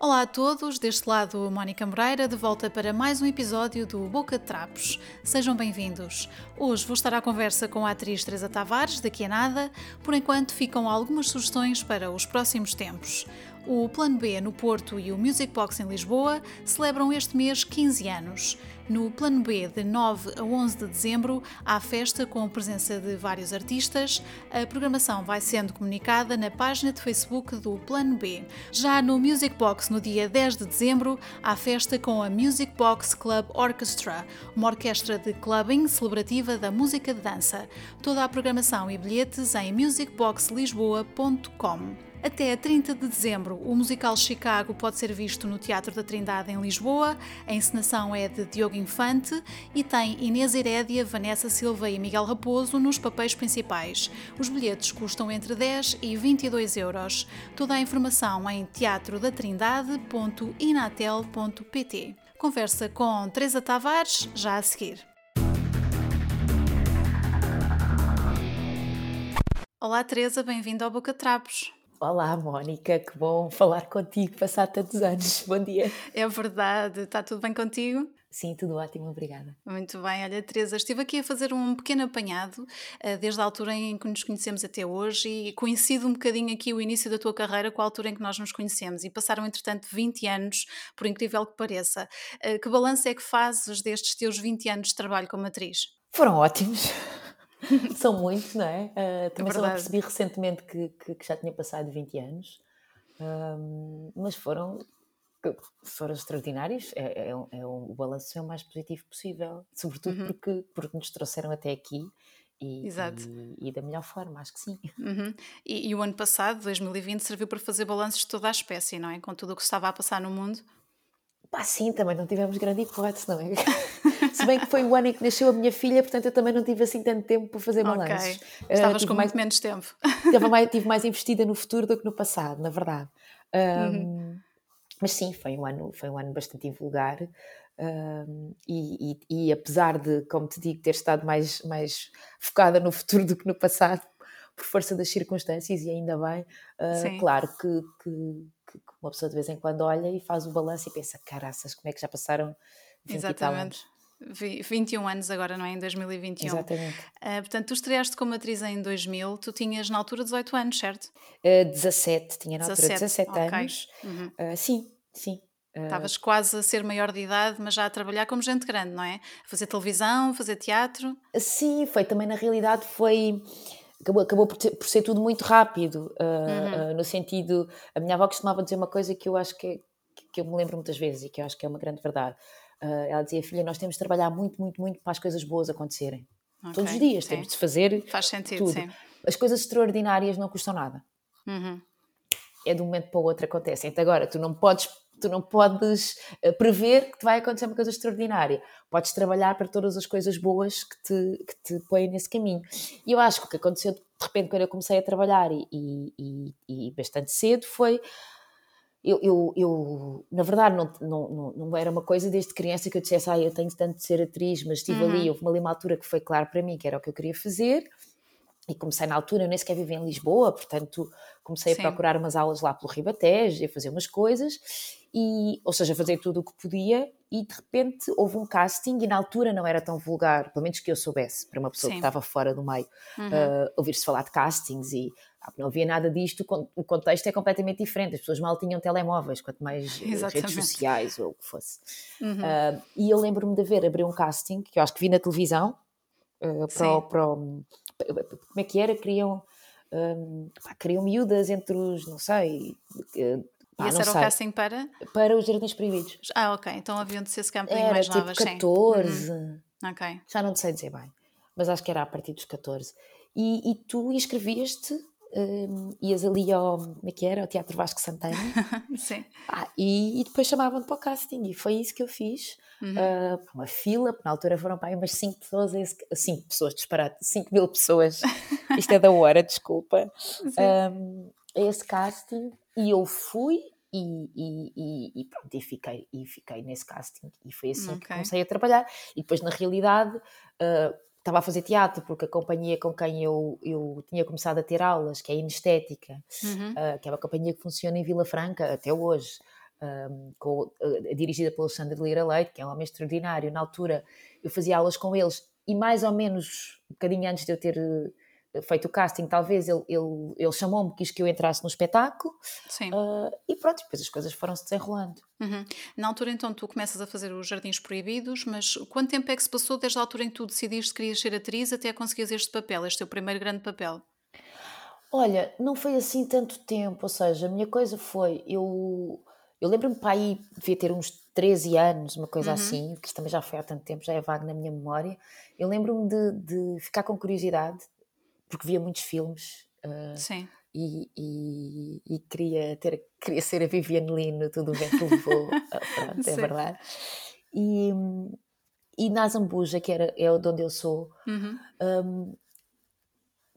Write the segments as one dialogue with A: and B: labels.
A: Olá a todos, deste lado Mónica Moreira, de volta para mais um episódio do Boca de Trapos. Sejam bem-vindos. Hoje vou estar à conversa com a atriz Teresa Tavares, daqui a nada. Por enquanto ficam algumas sugestões para os próximos tempos. O Plano B no Porto e o Music Box em Lisboa celebram este mês 15 anos. No Plano B, de 9 a 11 de dezembro, há festa com a presença de vários artistas. A programação vai sendo comunicada na página de Facebook do Plano B. Já no Music Box, no dia 10 de dezembro, há festa com a Music Box Club Orchestra, uma orquestra de clubbing celebrativa da música de dança. Toda a programação e bilhetes em musicboxlisboa.com. Até 30 de dezembro, o musical Chicago pode ser visto no Teatro da Trindade em Lisboa. A encenação é de Diogo Infante e tem Inês Herédia, Vanessa Silva e Miguel Raposo nos papéis principais. Os bilhetes custam entre 10 e 22 euros. Toda a informação em teatrodatrindade.inatel.pt. Conversa com Teresa Tavares, já a seguir. Olá Teresa, bem-vinda ao Boca Trapos.
B: Olá, Mónica, que bom falar contigo, passar tantos anos. Bom dia.
A: É verdade, está tudo bem contigo?
B: Sim, tudo ótimo, obrigada.
A: Muito bem, olha, Teresa, estive aqui a fazer um pequeno apanhado eh, desde a altura em que nos conhecemos até hoje e coincide um bocadinho aqui o início da tua carreira com a altura em que nós nos conhecemos e passaram, entretanto, 20 anos, por incrível que pareça. Eh, que balanço é que fazes destes teus 20 anos de trabalho como atriz?
B: Foram ótimos. São muitos, não é? Uh, também é só percebi recentemente que, que, que, já tinha passado 20 anos, um, mas foram, foram extraordinários. É, é, é, o balanço é o mais positivo possível, sobretudo uhum. porque, porque nos trouxeram até aqui. E, e, e, da melhor forma, acho que sim.
A: Uhum. E, e, o ano passado, 2020, serviu para fazer balanços de toda a espécie, não é? Com tudo o que estava a passar no mundo.
B: Pá, sim, também não tivemos grande hipótese, não é? Se bem que foi o ano em que nasceu a minha filha, portanto eu também não tive assim tanto tempo para fazer balanços.
A: Okay. Estavas uh, com mais, muito menos tempo.
B: Tive mais, tive mais investida no futuro do que no passado, na verdade. Um, uhum. Mas sim, foi um ano, foi um ano bastante invulgar. Um, e, e, e, apesar de, como te digo, ter estado mais, mais focada no futuro do que no passado, por força das circunstâncias, e ainda bem, uh, claro que, que, que, uma pessoa de vez em quando olha e faz o balanço e pensa: caraças, como é que já passaram 20
A: Exatamente. 21 anos agora, não é? Em 2021.
B: Exatamente.
A: Uh, portanto, tu estreaste como atriz em 2000, tu tinhas na altura 18 anos, certo?
B: Uh, 17, tinha na 17, altura 17 okay. anos. Uhum. Uh, sim, sim.
A: Estavas quase a ser maior de idade, mas já a trabalhar como gente grande, não é? fazer televisão, fazer teatro.
B: Sim, foi também na realidade foi acabou, acabou por, ter, por ser tudo muito rápido, uhum. no sentido, a minha avó costumava dizer uma coisa que eu acho que, é, que eu me lembro muitas vezes e que eu acho que é uma grande verdade ela dizia, filha, nós temos de trabalhar muito, muito, muito para as coisas boas acontecerem. Okay, Todos os dias sim. temos de fazer
A: Faz sentido,
B: tudo.
A: Sim.
B: As coisas extraordinárias não custam nada. Uhum. É de um momento para o outro acontecem. Então agora, tu não podes tu não podes uh, prever que te vai acontecer uma coisa extraordinária. Podes trabalhar para todas as coisas boas que te, que te põem nesse caminho. E eu acho que o que aconteceu de repente quando eu comecei a trabalhar e, e, e bastante cedo foi eu, eu, eu, na verdade, não, não, não, era uma coisa desde criança que eu dissesse, ah, eu tenho tanto de ser atriz, mas estive uhum. ali, houve uma, altura que foi claro para mim que era o que eu queria fazer, e comecei na altura, eu nem sequer vivia em Lisboa, portanto comecei Sim. a procurar umas aulas lá pelo Ribatejo, a fazer umas coisas, e, ou seja, fazer tudo o que podia, e de repente houve um casting, e na altura não era tão vulgar, pelo menos que eu soubesse, para uma pessoa Sim. que estava fora do meio, uhum. uh, ouvir-se falar de castings e não havia nada disto, o contexto é completamente diferente, as pessoas mal tinham telemóveis, quanto mais Exatamente. redes sociais ou o que fosse. Uhum. Uh, e eu lembro-me de ver, abrir um casting, que eu acho que vi na televisão, uh, para, o, para o, como é que era? Queriam, um, pá, queriam miúdas entre os, não sei...
A: Pá, e esse era sei, o casting para?
B: Para os Jardins Proibidos.
A: Ah, ok, então haviam de ser se calhar
B: um
A: mais
B: tipo
A: novas,
B: 14, sim.
A: Uhum. Ok.
B: Já não sei dizer bem, mas acho que era a partir dos 14. E, e tu inscrevias-te um, ias ali ao, como é que era, ao Teatro Vasco Santana
A: Sim.
B: Ah, e, e, depois chamavam-te para o casting e foi isso que eu fiz. Uhum. uh, uma fila, na altura foram para aí umas 5 pessoas 5 pessoas, disparate 5 mil pessoas. Isto é da hora, desculpa. Um, a esse casting e eu fui e, e, e, e, pronto, e fiquei, e fiquei nesse casting. E foi assim okay. que comecei a trabalhar. E depois na realidade uh, estava a fazer teatro, porque a companhia com quem eu, eu tinha começado a ter aulas, que é a Inestética, uhum. uh, que é uma companhia que funciona em Vila Franca até hoje, um, com, uh, dirigida pelo Alexandre Lira Leite, que é um homem extraordinário. Na altura eu fazia aulas com eles e mais ou menos um bocadinho antes de eu ter feito o casting, talvez ele, ele, ele chamou-me, quis que eu entrasse no espetáculo Sim. Uh, e pronto, depois as coisas foram-se desenrolando.
A: Uhum. Na altura então tu começas a fazer os Jardins Proibidos, mas quanto tempo é que se passou desde a altura em que tu decidiste que querias ser atriz até conseguires este papel, este teu primeiro grande papel?
B: Olha, não foi assim tanto tempo, ou seja, a minha coisa foi, eu eu lembro-me para aí, devia ter uns 13 anos, uma coisa uhum. assim, que isto também já foi há tanto tempo, já é vago na minha memória. Eu lembro-me de, de, ficar com curiosidade, porque via muitos filmes. Uh, Sim. E, e, e, queria, ter, queria ser a Viviane Lino, tudo o vento levou, ah, pronto, é verdade. E, e na Zambuja, que era, é de onde eu sou, uhum. um,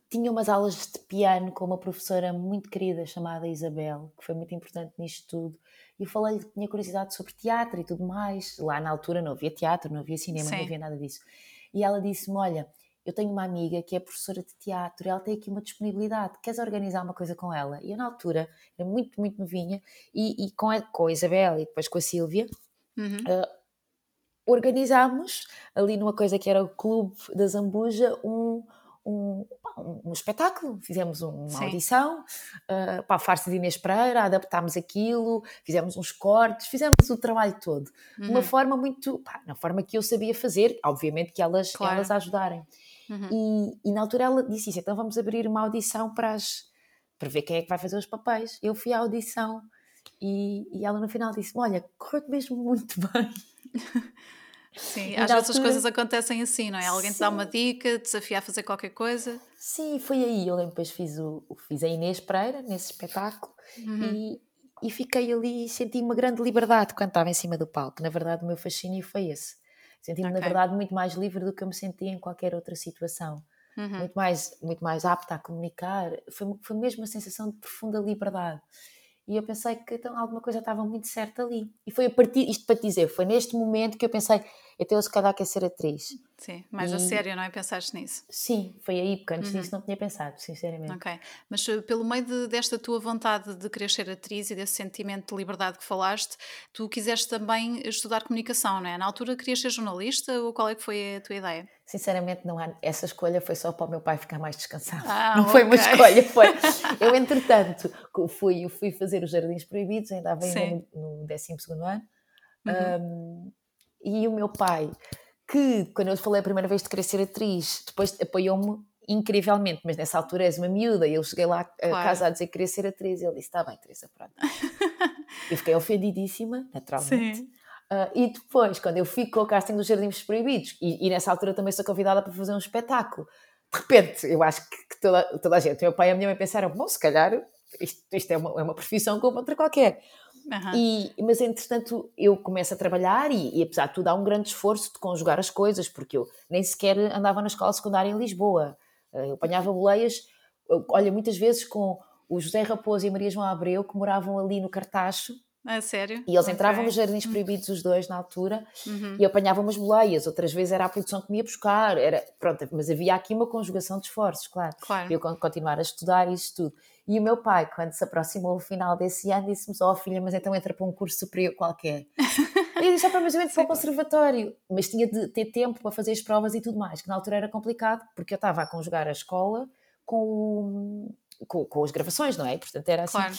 B: tinha umas aulas de piano com uma professora muito querida chamada Isabel, que foi muito importante nisto tudo. E falei-lhe que tinha curiosidade sobre teatro e tudo mais. Lá na altura não havia teatro, não havia cinema, Sim. não havia nada disso. E ela disse-me: Olha, eu tenho uma amiga que é professora de teatro e ela tem aqui uma disponibilidade, queres organizar uma coisa com ela? E eu, na altura, era muito, muito novinha, e, e com, a, com a Isabel e depois com a Sílvia, uhum. uh, organizámos ali numa coisa que era o Clube da Zambuja um um, um, espetáculo, fizemos uma Sim. audição uh, para a farsa de Inês Pereira, adaptámos aquilo, fizemos uns cortes, fizemos o trabalho todo. Uhum. De uma uhum. forma muito, pá, na forma que eu sabia fazer, obviamente que elas, claro. elas ajudarem. Uhum. E, e, na altura ela disse isso, então vamos abrir uma audição para, as, para ver quem é que vai fazer os papéis. Eu fui à audição e, e ela no final disse olha, correu mesmo muito bem.
A: Sim, às vezes as coisas acontecem assim, não é? Alguém Sim. te dá uma dica, desafia a fazer qualquer coisa.
B: Sim, foi aí. Eu lembro depois fiz, o, fiz a Inês Pereira nesse espetáculo uhum. e, e fiquei ali e senti uma grande liberdade quando estava em cima do palco. Na verdade, o meu fascínio foi esse. Senti-me, okay. na verdade, muito mais livre do que eu me sentia em qualquer outra situação. Uhum. Muito, mais, muito mais apta a comunicar. Foi, foi mesmo uma sensação de profunda liberdade. E eu pensei que então, alguma coisa estava muito certa ali. E foi a partir, isto para te dizer, foi neste momento que eu pensei, então eu se calhar quero ser atriz.
A: Sim, mais e... a sério, não é? Pensaste nisso?
B: Sim, foi aí, porque antes uhum. disso não tinha pensado, sinceramente.
A: Ok, mas eh, pelo meio de, desta tua vontade de querer ser atriz e desse sentimento de liberdade que falaste, tu quiseste também estudar comunicação, não é? Na altura querias ser jornalista ou qual é que foi a tua ideia?
B: Sinceramente, não há, essa escolha foi só para o meu pai ficar mais descansado. Ah, não okay. foi uma escolha, foi. Eu, entretanto, fui, fui fazer os Jardins Proibidos, ainda estava no, no 12 ano. Uhum. Um, e o meu pai, que quando eu falei a primeira vez de querer ser atriz, depois apoiou-me incrivelmente, mas nessa altura és uma miúda, e eu cheguei lá a casa a dizer que queria ser atriz, e ele disse: Está bem, Teresa, pronto. eu fiquei ofendidíssima, naturalmente. Sim. Uh, e depois, quando eu fico com o casting dos Jardins Proibidos, e, e, nessa altura também sou convidada para fazer um espetáculo, de repente, eu acho que, que toda, toda a gente, meu pai e a minha mãe pensaram: bom, se calhar isto, isto é, uma, é uma profissão como outra qualquer. Uhum. E, mas, entretanto, eu começo a trabalhar e, e, apesar de tudo, há um grande esforço de conjugar as coisas, porque eu nem sequer andava na escola secundária em Lisboa. Eh, eu apanhava boleias, olha, muitas vezes com o José Raposo e a Maria João Abreu, que moravam ali no Cartacho.
A: Ah, sério?
B: E eles entravam okay. nos Jardins uhum. Proibidos, os dois, na altura, uhum. e apanhavam umas boleias. Outras vezes era a produção que me ia buscar. Era, pronto, mas havia aqui uma conjugação de esforços, claro. claro. Eu continuar a estudar e isso tudo. E o meu pai, quando se aproximou o final desse ano, disse-me: Ó oh, filha, mas então entra para um curso superior qualquer. e eu disse: para mas eu entro para o conservatório. Mas tinha de ter tempo para fazer as provas e tudo mais, que na altura era complicado, porque eu estava a conjugar a escola com, com, com as gravações, não é? Portanto, era assim. Claro.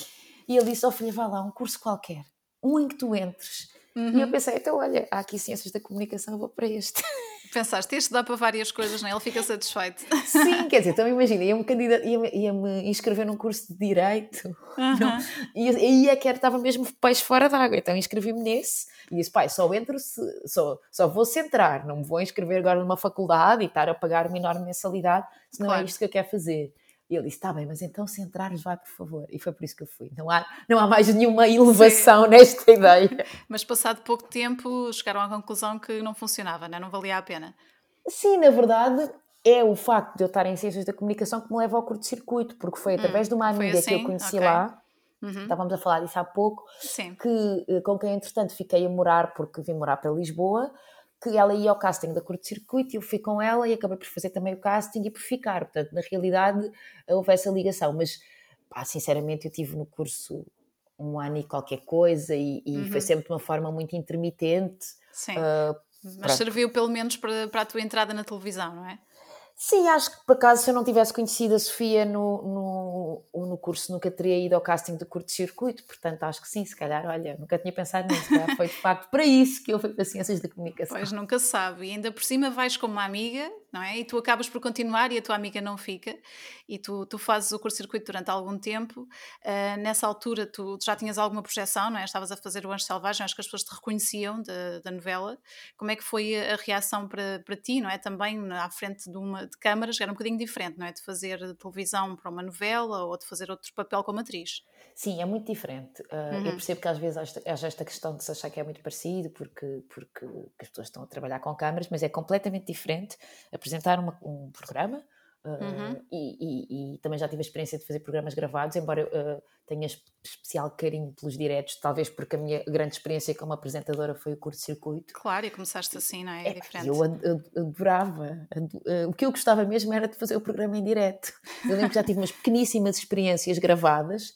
B: E ele disse: oh, filha, vá lá, um curso qualquer, um em que tu entres. Uhum. E eu uhum. pensei: então, olha, há aqui ciências da comunicação, vou para este.
A: Pensaste, este dá para várias coisas, não é? Ele fica satisfeito.
B: Sim, quer dizer, então imagina, ia-me ia, ia -me inscrever num curso de Direito uhum. e aí é que estava mesmo peixe fora d'água, então inscrevi-me nesse e disse, pai, só entro se, só, só vou se entrar, não me vou inscrever agora numa faculdade e estar a pagar uma enorme mensalidade, se não é claro. é isto que eu quero fazer. E ele disse: Está bem, mas então se entrares, vai por favor. E foi por isso que eu fui. Não há, não há mais nenhuma elevação Sim. nesta ideia.
A: Mas passado pouco tempo chegaram à conclusão que não funcionava, não, é? não valia a pena.
B: Sim, na verdade, é o facto de eu estar em Ciências da Comunicação que me leva ao curto-circuito, porque foi através hum, de uma amiga assim? que eu assim? conheci okay. lá. Uhum. Estávamos a falar disso há pouco, Sim. que eh, com quem entretanto fiquei a morar porque vim morar para Lisboa que ela ia ao casting da curto-circuito e eu fui com ela e acabei por fazer também o casting e por ficar. Portanto, na realidade, houve essa ligação. Mas, pá, sinceramente, eu tive no curso um ano e qualquer coisa e, e uhum. foi sempre de uma forma muito intermitente.
A: Sim. Uh, Mas serviu pelo menos para, para a tua entrada na televisão, não é?
B: Sim, acho que por acaso se eu não tivesse conhecido a Sofia no, no, no curso, nunca teria ido ao casting do curto-circuito, portanto acho que sim, se calhar, olha, nunca tinha pensado nisso, foi de facto para isso que eu fui para Ciências da Comunicação.
A: Pois nunca sabe, e ainda por cima vais como uma amiga não é? E tu acabas por continuar e a tua amiga não fica, e tu, tu fazes o curso-circuito durante algum tempo. Uh, nessa altura, tu, tu, já tinhas alguma projeção, não é? Estavas a fazer o Anjo Selvagem, acho que as pessoas te reconheciam da, da novela. Como é que foi a, a reação para, para ti, não é? Também à frente de uma de câmaras, era um bocadinho diferente, não é? De fazer televisão para uma novela ou de fazer outro papel como atriz.
B: Sim, é muito diferente. Uh, uhum. Eu percebo que às vezes haja esta questão de se achar que é muito parecido, porque, porque as pessoas estão a trabalhar com câmaras, mas é completamente diferente apresentar uma, um programa. Uh, uhum. e, e, e, também já tive a experiência de fazer programas gravados, embora eu uh, tenha especial carinho pelos diretos, talvez porque a minha grande experiência como apresentadora foi o curto-circuito.
A: Claro, e começaste assim, não é? É, é diferente.
B: Eu adorava, o que eu gostava mesmo era de fazer o programa em direto. Eu lembro que já tive umas pequeníssimas experiências gravadas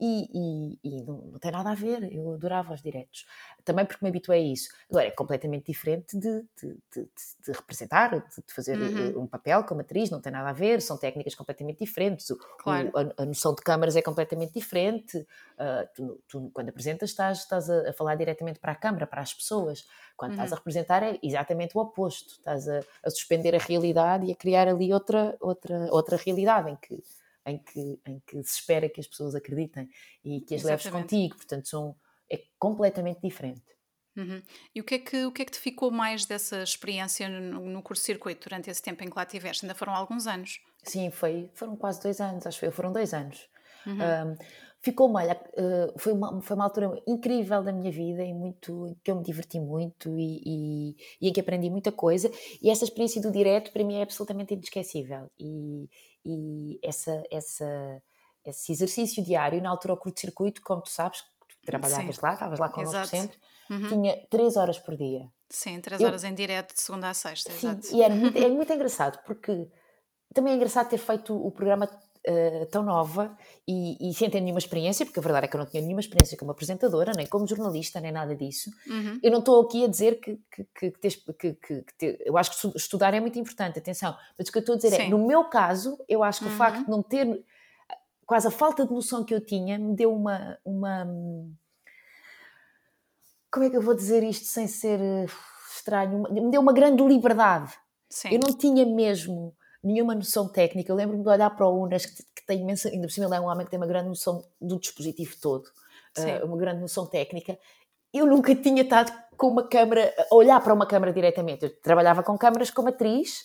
B: e, e, e não, não, tem nada a ver, eu adorava os diretos. Também porque me habituei a isso. Agora, é completamente diferente de, de, de, de representar, de, fazer uhum. Eh, um papel como atriz, não tem nada a ver, são técnicas completamente diferentes. Claro. O, a, a, noção de câmaras é completamente diferente. Uh, tu, tu, quando apresentas, estás, estás a, a, falar diretamente para a câmara, para as pessoas. Quando uhum. estás a representar, é exatamente o oposto. Estás a, a suspender a realidade e a criar ali outra, outra, outra realidade em que em que, em que se espera que as pessoas acreditem e que as Exatamente. leves contigo, portanto são, é completamente diferente.
A: Uhum. E o que, é que, o que é que te ficou mais dessa experiência no, no curso-circuito durante esse tempo em que lá estiveste? Ainda foram alguns anos?
B: Sim, foi, foram quase dois anos, acho que foram dois anos. Uhum. Um, ficou mal, uh, foi, uma, foi uma altura incrível da minha vida e muito, que eu me diverti muito e, e, e em que aprendi muita coisa e essa experiência do direto para mim é absolutamente inesquecível e, e essa, essa, esse exercício diário, na altura ao curto-circuito, como tu sabes, tu trabalhavas Sim. lá, estavas lá connosco sempre, uhum. tinha 3 horas por dia.
A: Sim, 3 horas em direto de segunda a sexta,
B: Sim,
A: exato.
B: E era muito, é muito engraçado, porque também é engraçado ter feito o programa uh, tão nova e, e, sem ter nenhuma experiência, porque a verdade é que eu não tinha nenhuma experiência como apresentadora, nem como jornalista, nem nada disso. Uhum. Eu não estou aqui a dizer que, que, que, que, eu acho que estudar é muito importante, atenção, mas o que eu estou a dizer é, Sim. é, no meu caso, eu acho que uhum. o facto de não ter quase a falta de noção que eu tinha me deu uma, uma como é que eu vou dizer isto sem ser eh, estranho? Me deu uma grande liberdade. Sim. Eu não tinha mesmo nenhuma noção técnica. Eu lembro-me de olhar para o Unas, que, que tem imensa, ainda por cima ele é um homem que tem uma grande noção do dispositivo todo, uh, uma grande noção técnica. Eu nunca tinha estado com uma câmara, a olhar para uma câmara diretamente. Eu trabalhava com câmaras como atriz,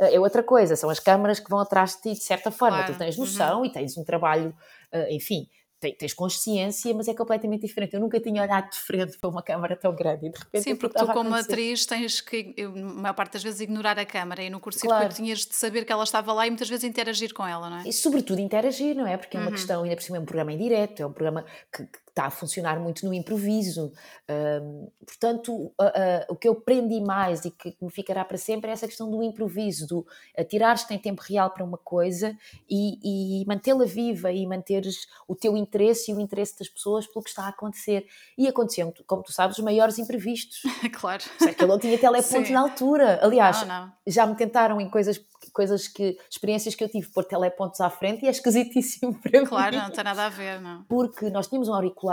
B: uh, é outra coisa, são as câmaras que vão atrás de ti de certa forma. Claro. Tu tens noção uhum. e tens um trabalho, uh, enfim, tens consciência, mas é completamente diferente. Eu nunca tinha olhado de frente para uma câmara tão grande e de repente.
A: Sim, porque tu, como atriz, tens que, eu, a maior parte das vezes, ignorar a câmara e no curso claro. tinhas de saber que ela estava lá e muitas vezes interagir com ela, não é?
B: E sobretudo interagir, não é? Porque é uma uhum. questão, ainda por cima, é um programa em direto, é um programa que, que está a funcionar muito no improviso. Um, portanto, uh, uh, o que eu aprendi mais e que me ficará para sempre é essa questão do improviso, do atirares-te em tempo real para uma coisa e, e mantê-la viva e manteres o teu interesse e o interesse das pessoas pelo que está a acontecer. E aconteciam, como tu sabes, os maiores imprevistos.
A: claro.
B: Sei que ele não tinha telepontos na altura. Aliás, não, não. já me tentaram em coisas coisas que, experiências que eu tive por telepontos à frente e é esquisitíssimo para
A: claro, mim. Claro, não tem nada a ver, não.
B: Porque nós tínhamos um auricular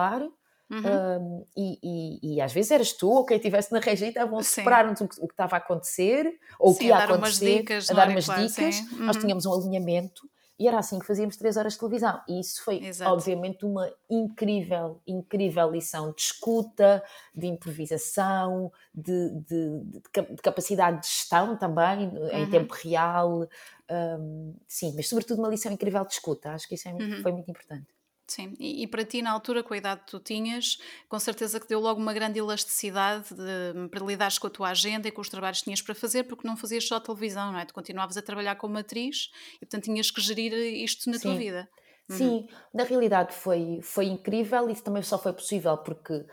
B: uhum. um, e, e, e, às vezes eras tu ou quem estivesse na regia estavam a separar-nos o, o, que estava a acontecer ou o que ia a acontecer, umas dicas, a dar umas dicas. Uhum. Nós tínhamos um alinhamento e era assim que fazíamos três horas de televisão. E isso foi, Exato. obviamente, uma incrível, incrível lição de escuta, de improvisação, de, de, de, de capacidade de gestão também, uhum. em tempo real. Um, sim, mas sobretudo uma lição incrível de escuta. Acho que isso é, uhum. foi muito importante.
A: Sim, e, e, para ti, na altura, com a idade que tu tinhas, com certeza que deu logo uma grande elasticidade de, para lidares com a tua agenda e com os trabalhos que tinhas para fazer, porque não fazias só televisão, não é? Tu continuavas a trabalhar como atriz e, portanto, tinhas que gerir isto na Sim. tua vida.
B: Sim, uhum. na realidade foi, foi incrível e isso também só foi possível porque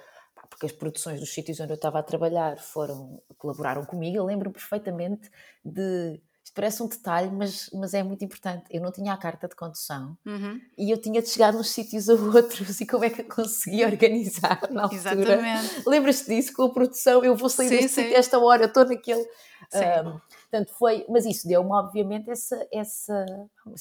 B: porque as produções dos sítios onde eu estava a trabalhar foram, colaboraram comigo. Eu lembro perfeitamente de. Isto parece um detalhe, mas, mas é muito importante. Eu não tinha a carta de condução uhum. e eu tinha de chegar uns sítios a outros e como é que eu conseguia organizar na altura. Exatamente. Lembras-te disso com a produção? Eu vou sair sim, deste sítio esta hora, eu estou naquele. Um, portanto, foi, mas isso deu-me, obviamente, essa, essa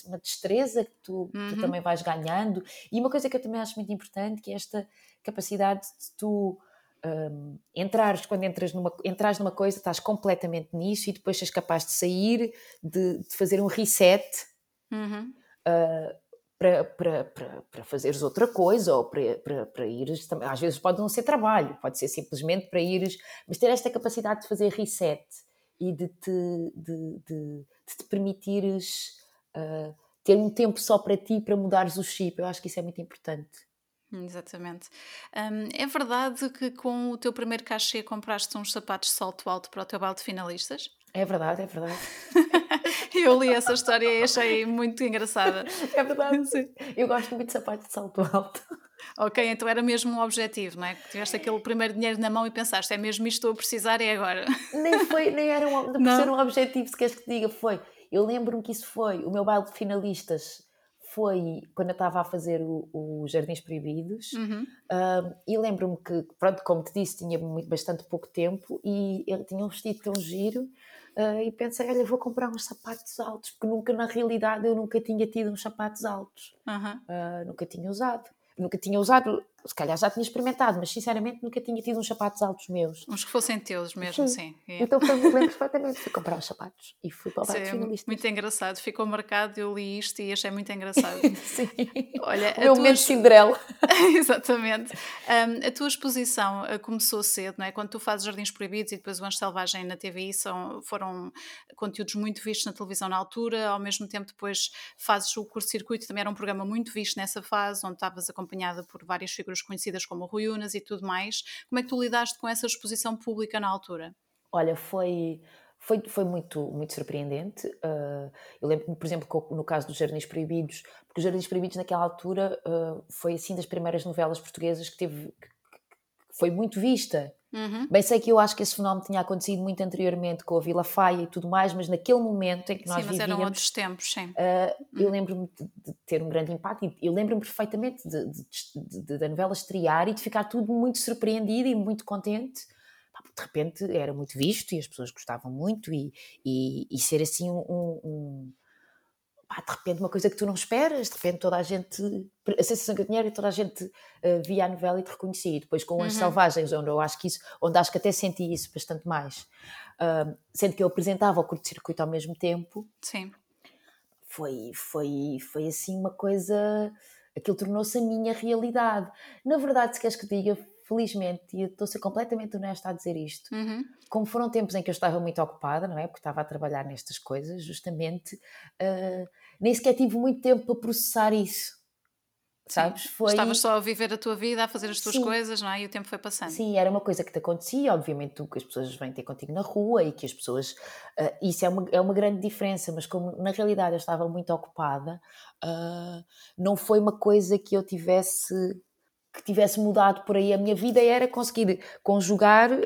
B: uma destreza que tu, uhum. tu, também vais ganhando. E uma coisa que eu também acho muito importante, que é esta capacidade de tu um, entrares, quando entras numa, entras numa coisa, estás completamente nisso e depois és capaz de sair, de, de fazer um reset. Uhum. Uh, para, para, para, para fazeres outra coisa ou para, para, para ires. Às vezes pode não ser trabalho, pode ser simplesmente para ires, mas ter esta capacidade de fazer reset e de te, de, de, de te permitires uh, ter um tempo só para ti para mudares o chip. Eu acho que isso é muito importante.
A: Exatamente. Um, é verdade que com o teu primeiro cachê compraste uns sapatos de salto alto para o teu balde de finalistas?
B: É verdade, é verdade.
A: Eu li essa história e achei muito engraçada.
B: É verdade. Sim. Eu gosto muito de sapatos de salto alto.
A: Ok, então era mesmo um objetivo, não é? Que tiveste aquele primeiro dinheiro na mão e pensaste, é mesmo isto que estou a precisar, é agora.
B: Nem foi, nem era um, ser um objetivo, se queres que te diga, foi. Eu lembro-me que isso foi, o meu baile de finalistas foi quando eu estava a fazer os Jardins Proibidos uhum. uh, e lembro-me que, pronto, como te disse, tinha bastante pouco tempo e ele tinha um vestido tão giro uh, e pensei, olha, vou comprar uns sapatos altos, porque nunca, na realidade, eu nunca tinha tido uns sapatos altos, uhum. uh, nunca tinha usado nunca tinha usado, se calhar já tinha experimentado, mas sinceramente nunca tinha tido uns sapatos altos meus.
A: Uns que fossem teus mesmo, sim. sim.
B: É. Então foi, lembro perfeitamente, fui comprar os sapatos e fui para o sim, finalista.
A: Muito engraçado, ficou marcado, eu li isto e achei muito engraçado.
B: sim. Olha, o meu tua... momento Cinderela.
A: Exatamente. Um, a tua exposição uh, começou cedo, não é? Quando tu fazes Jardins Proibidos e depois o Anjo Selvagem na TVI são, foram conteúdos muito vistos na televisão na altura, ao mesmo tempo depois fazes o curso-circuito, também era um programa muito visto nessa fase, onde estavas acompanhada por várias figuras conhecidas como Rui Unas e tudo mais. Como é que tu lidaste com essa exposição pública na altura?
B: Olha, foi, foi, foi muito, muito surpreendente. Uh, eu lembro-me, por exemplo, no caso dos Jardins Proibidos, porque os Jardins Proibidos naquela altura uh, foi assim das primeiras novelas portuguesas que teve que foi muito vista. Uhum. Bem, sei que eu acho que esse fenómeno tinha acontecido muito anteriormente com a Vila Faia e tudo mais, mas naquele momento em que nós sim, mas vivíamos...
A: eram outros tempos, sim.
B: Uh, eu uhum. lembro-me de, ter um grande impacto e eu lembro-me perfeitamente da novela estrear e de ficar tudo muito surpreendido e muito contente. De repente era muito visto e as pessoas gostavam muito e, e, e ser assim um, um pá, de repente uma coisa que tu não esperas, de repente toda a gente, a sensação que eu tinha era toda a gente uh, via a novela e te reconhecia, e depois com uhum. As Selvagens, onde eu acho que isso, onde acho que até senti isso bastante mais, uh, sendo que eu apresentava o curto-circuito ao mesmo tempo,
A: Sim.
B: Foi, foi, foi assim uma coisa, aquilo tornou-se a minha realidade. Na verdade, se queres que diga, felizmente, e eu estou a ser completamente honesta a dizer isto, uhum. como foram tempos em que eu estava muito ocupada, não é? Porque estava a trabalhar nestas coisas, justamente, uh, nem sequer tive muito tempo para processar isso. Sabes?
A: Foi... Estavas só a viver a tua vida, a fazer as tuas Sim. coisas, não é? E o tempo foi passando.
B: Sim, era uma coisa que te acontecia, obviamente tu, que as pessoas vêm ter contigo na rua e que as pessoas. Uh, isso é uma, é uma grande diferença, mas como na realidade eu estava muito ocupada, uh, não foi uma coisa que eu tivesse que tivesse mudado por aí a minha vida era conseguir conjugar uh,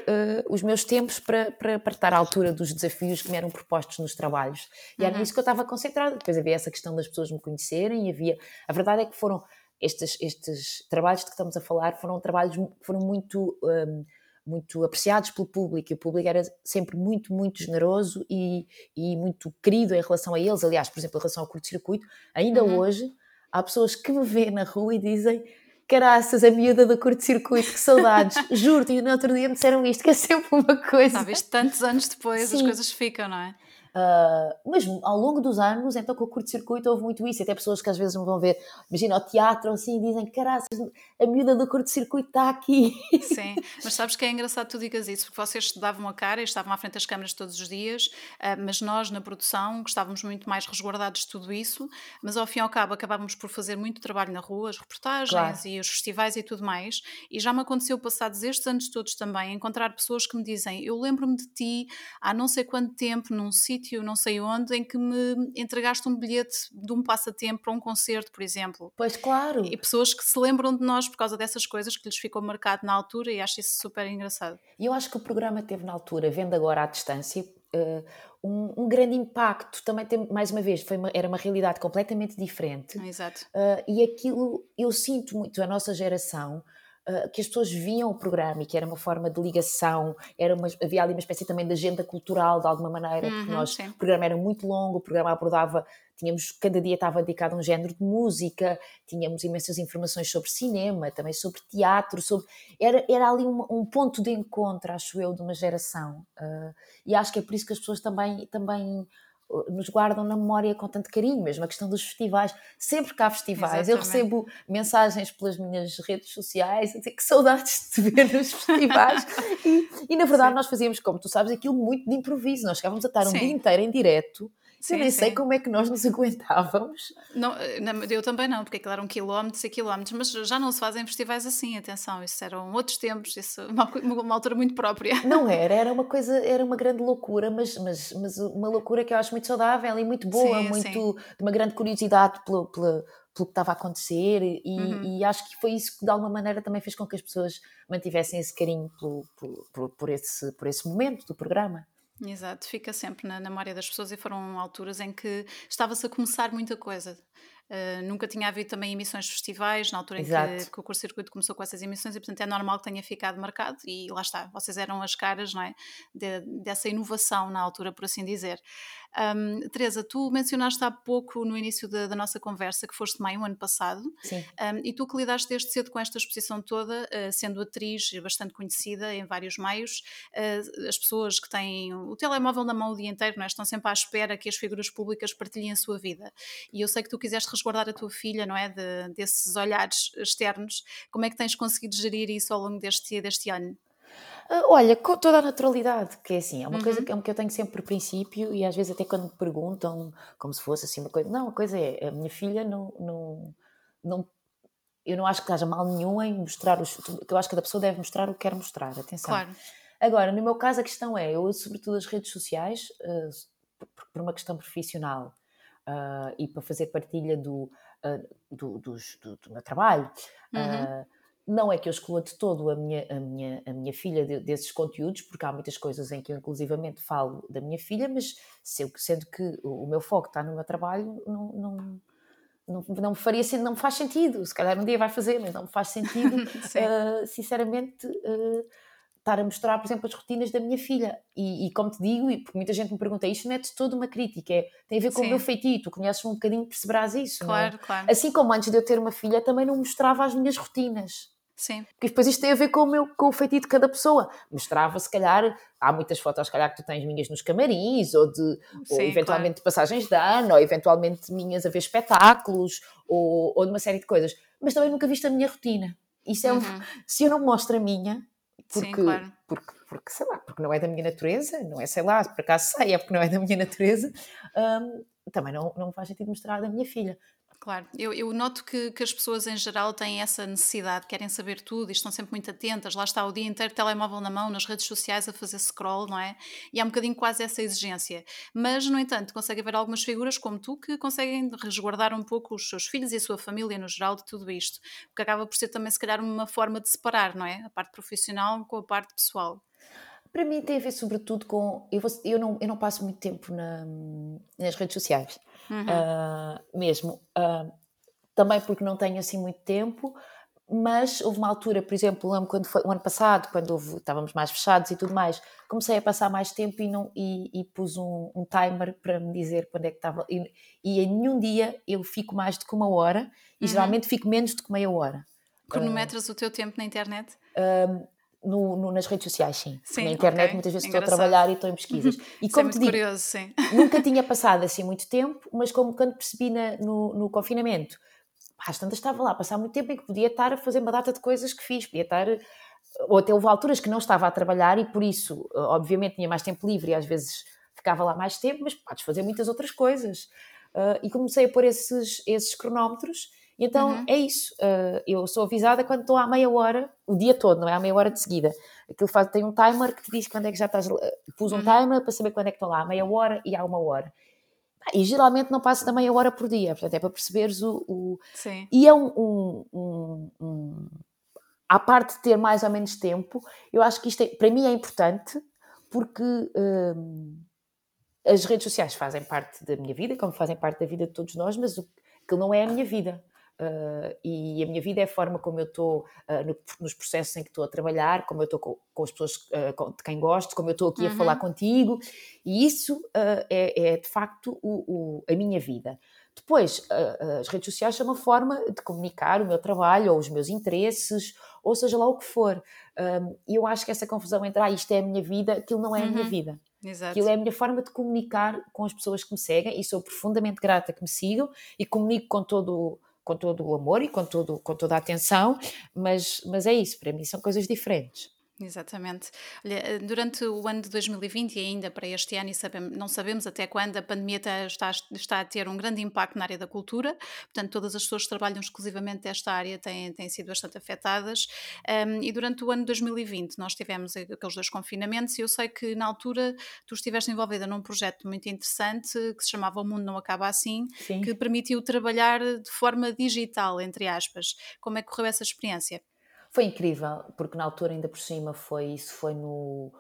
B: os meus tempos para, para, para, estar à altura dos desafios que me eram propostos nos trabalhos. E era uhum. nisso que eu estava concentrada. Depois havia essa questão das pessoas me conhecerem, e havia. A verdade é que foram estes, estes trabalhos de que estamos a falar foram trabalhos foram muito. Um, ehm, muito apreciados pelo público e o público era sempre muito, muito generoso e, e muito querido em relação a eles. Aliás, por exemplo, em relação ao curto-circuito, ainda uhum. hoje há pessoas que me vêem na rua e dizem caraças, a miúda do curto-circuito, que saudades. Juro-te, no outro dia me disseram isto, que é sempre uma coisa.
A: Sabes, tantos anos depois Sim. as coisas ficam, não é?
B: Uh, mas ao longo dos anos, então com o curto-circuito houve muito isso, até pessoas que às vezes me vão ver, imagina, ao teatro assim, dizem, caraças, a miúda do curto-circuito está aqui.
A: Sim, mas sabes que é engraçado que tu digas isso, porque vocês davam a cara e estavam à frente das câmaras todos os dias, uh, mas nós na produção gostávamos muito mais resguardados de tudo isso, mas ao fim e ao cabo acabávamos por fazer muito trabalho na rua, as reportagens claro. e os festivais e tudo mais, e já me aconteceu passados estes anos todos também, encontrar pessoas que me dizem, eu lembro-me de ti há não sei quanto tempo num sítio, não sei onde, em que me entregaste um bilhete de um passatempo para um concerto, por exemplo.
B: Pois claro.
A: E pessoas que se lembram de nós por causa dessas coisas que lhes ficou marcado na altura e acho isso super engraçado.
B: E eu acho que o programa teve na altura, vendo agora à distância, uh, um, um, grande impacto. Também tem, mais uma vez, foi uma, era uma realidade completamente diferente.
A: Exato.
B: Uh, e aquilo, eu sinto muito a nossa geração uh, que as pessoas viam o programa e que era uma forma de ligação, era uma, havia ali uma espécie também de agenda cultural de alguma maneira, uhum, porque nós, o programa era muito longo, o programa abordava, tínhamos, cada dia estava dedicado a um género de música, tínhamos imensas informações sobre cinema, também sobre teatro, sobre, era, era ali um, um ponto de encontro, acho eu, de uma geração, uh, e acho que é por isso que as pessoas também, também nos guardam na memória com tanto carinho, mesmo a questão dos festivais. Sempre que há festivais, Exatamente. eu recebo mensagens pelas minhas redes sociais a dizer que saudades de te ver nos festivais. e, e, na verdade, Sim. nós fazíamos, como tu sabes, aquilo muito de improviso. Nós chegávamos a estar um Sim. dia inteiro em direto Sim, eu nem sim. sei como é que nós nos aguentávamos.
A: Não, eu também não, porque aquilo eram quilómetros e quilómetros, mas já não se fazem festivais assim, atenção, isso eram outros tempos, isso uma, uma altura muito própria.
B: Não era, era uma coisa, era uma grande loucura, mas, mas, mas uma loucura que eu acho muito saudável e muito boa, sim, muito de uma grande curiosidade pelo, pelo, pelo que estava a acontecer e, uhum. e, acho que foi isso que de alguma maneira também fez com que as pessoas mantivessem esse carinho por, por, por esse, por esse momento do programa.
A: Exato, fica sempre na, na memória das pessoas e foram alturas em que estava-se a começar muita coisa. Uh, nunca tinha havido também emissões de festivais, na altura em que, que, o curso circuito começou com essas emissões, e portanto é normal que tenha ficado marcado. E lá está, vocês eram as caras não é? De, dessa inovação na altura, por assim dizer. Um, Teresa, tu mencionaste há pouco no início da, da, nossa conversa que foste mãe o ano passado.
B: Sim.
A: Um, e tu que lidaste desde cedo com esta exposição toda, uh, sendo atriz bastante conhecida em vários meios, uh, as pessoas que têm o telemóvel na mão o dia inteiro não é? estão sempre à espera que as figuras públicas partilhem a sua vida. E eu sei que tu quiseste resguardar a tua filha, não é? De, desses olhares externos. Como é que tens conseguido gerir isso ao longo deste, deste ano?
B: Uh, olha, com toda a naturalidade, que é assim, é uma uhum. coisa que, que, eu tenho sempre por princípio e às vezes até quando me perguntam, como se fosse assim uma coisa, não, a coisa é, a minha filha não, não, não eu não acho que haja mal nenhum em mostrar os, eu acho que cada pessoa deve mostrar o que quer mostrar, atenção.
A: Claro.
B: Agora, no meu caso a questão é, eu uso sobretudo as redes sociais uh, por, uma questão profissional uh, e para fazer partilha do, do, do, do, meu trabalho. Uhum não é que eu exclua de todo a minha, a minha, a minha filha de, desses conteúdos, porque há muitas coisas em que eu inclusivamente falo da minha filha, mas eu, sendo que o, o meu foco está no meu trabalho, não, não, não, não me faria não me faz sentido. Se calhar um dia vai fazer, mas não me faz sentido, uh, sinceramente, uh, estar a mostrar, por exemplo, as rotinas da minha filha. E, e, como te digo, e porque muita gente me pergunta, isto não é de toda uma crítica, é, tem a ver com Sim. o meu feitio, tu conheces-me um bocadinho, perceberás isso.
A: Claro,
B: é?
A: claro.
B: Assim como antes de eu ter uma filha, também não mostrava as minhas rotinas.
A: Sim.
B: Porque depois isto tem a ver com o, meu, com o feitiço de cada pessoa. Mostrava, se calhar, há muitas fotos, se calhar, que tu tens minhas nos camarins, ou, de, Sim, ou eventualmente claro. de passagens de ano, ou eventualmente minhas a ver espetáculos, ou, ou de uma série de coisas. Mas também nunca viste a minha rotina. Isso é um, uhum. se eu não mostro a minha, porque, Sim, claro. porque, porque, sei lá, porque não é da minha natureza, não é, sei lá, por acaso sei, é porque não é da minha natureza, hum, também não, não faz sentido mostrar a minha filha.
A: Claro, eu, eu noto que, que, as pessoas em geral têm essa necessidade, querem saber tudo e estão sempre muito atentas. Lá está o dia inteiro, telemóvel na mão, nas redes sociais, a fazer scroll, não é? E há um bocadinho quase essa exigência. Mas, no entanto, consegue haver algumas figuras como tu que conseguem resguardar um pouco os seus filhos e a sua família no geral de tudo isto. Porque acaba por ser também, se calhar, uma forma de separar, não é? A parte profissional com a parte pessoal.
B: Para mim tem a ver sobretudo com. Eu, vou, eu, não, eu não passo muito tempo na, nas redes sociais uhum. uh, mesmo. Uh, também porque não tenho assim muito tempo, mas houve uma altura, por exemplo, lembro quando foi o ano passado, quando houve, estávamos mais fechados e tudo mais, comecei a passar mais tempo e, não, e, e pus um, um, timer para me dizer quando é que estava. E, e, em nenhum dia eu fico mais do que uma hora e uhum. geralmente fico menos do que meia hora.
A: Cronometras uh, o teu tempo na internet?
B: No, no, nas redes sociais, sim. sim na internet okay. muitas vezes Engraçado. estou a trabalhar e estou em pesquisas. E
A: como é te digo, curioso,
B: nunca tinha passado assim muito tempo, mas como quando percebi na, no, no confinamento, às tantas estava lá a passar muito tempo em que podia estar a fazer uma data de coisas que fiz, podia estar, ou até houve alturas que não estava a trabalhar e por isso, obviamente, tinha mais tempo livre e às vezes ficava lá mais tempo, mas podes fazer muitas outras coisas. Uh, e comecei a pôr esses, esses cronómetros Então uhum. é isso. Uh, eu sou avisada quando estou à meia hora, o dia todo, não é à meia hora de seguida. Aquilo faz, tem um timer que te diz quando é que já estás. Pus um uhum. timer para saber quando é que estou lá, à meia hora e há uma hora. E geralmente não passa da meia hora por dia, portanto é para perceberes o. o...
A: Sim.
B: E é um, um, um, um. À parte de ter mais ou menos tempo, eu acho que isto é, para mim é importante porque. Hum, as redes sociais fazem parte da minha vida, como fazem parte da vida de todos nós, mas o, aquilo não é a minha vida. Uh, e a minha vida é a forma como eu estou uh, no, nos processos em que estou a trabalhar, como eu estou com, com, as pessoas uh, com, de quem gosto, como eu estou aqui uhum. a falar contigo, e isso é, é, de facto o, o, a minha vida. Depois, as redes sociais são uma forma de comunicar o meu trabalho ou os meus interesses, ou seja lá o que for. E eu acho que essa confusão entre ah, isto é a minha vida, aquilo não é a minha uhum. vida.
A: Exato.
B: Aquilo é a minha forma de comunicar com as pessoas que me seguem e sou profundamente grata que me sigam e comunico com todo com todo o amor e com, todo, com toda a atenção, mas, mas é isso, para mim são coisas diferentes.
A: Exatamente. Olha, eh, durante o ano de 2020 e ainda para este ano, e sabemos, não sabemos até quando, a pandemia está, está, a ter um grande impacto na área da cultura, portanto, todas as pessoas que trabalham exclusivamente nesta área têm, têm sido bastante afetadas. Um, e durante o ano de 2020, nós tivemos aqueles dois confinamentos, e eu sei que na altura tu estiveste envolvida num projeto muito interessante que se chamava O Mundo Não Acaba Assim,
B: Sim.
A: que permitiu trabalhar de forma digital, entre aspas. Como é que correu essa experiência?
B: Foi incrível, porque na altura ainda por cima foi, isso foi no,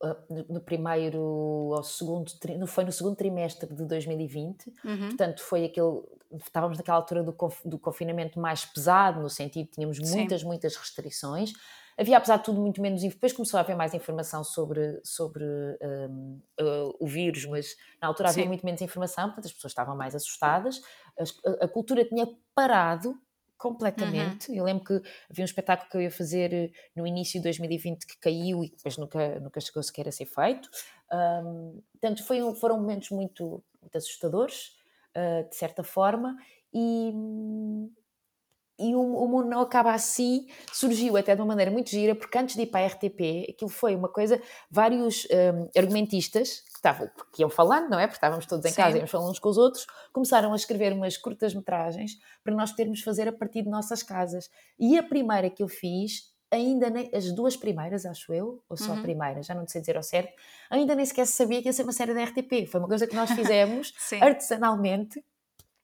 B: ah, no primeiro ou segundo, foi no segundo trimestre de 2020, uhum. portanto foi aquele, estávamos naquela altura do, do confinamento mais pesado, no sentido que tínhamos muitas, Sim. muitas restrições, havia apesar de tudo muito menos, depois começou a haver mais informação sobre, sobre um, uh, o vírus, mas na altura havia Sim. muito menos informação, portanto as pessoas estavam mais assustadas, a, a cultura tinha parado completamente. Uhum. Eu lembro que havia um espetáculo que eu ia fazer eh, no início de 2020 que caiu e depois nunca, nunca chegou sequer a ser feito. Um, portanto, foi, foram momentos muito, muito assustadores, uh, de certa forma, e, e o, o, mundo não acaba assim, surgiu até de uma maneira muito gira, porque antes de ir para a RTP, aquilo foi uma coisa, vários um, argumentistas que, estavam, que iam falando, não é? Porque estávamos todos em Sim. casa, íamos falando uns com os outros, começaram a escrever umas curtas-metragens para nós podermos fazer a partir de nossas casas. E a primeira que eu fiz, ainda nem, as duas primeiras, acho eu, ou só uhum. a primeira, já não sei dizer ao certo, ainda nem sequer sabia que ia ser uma série da RTP. Foi uma coisa que nós fizemos artesanalmente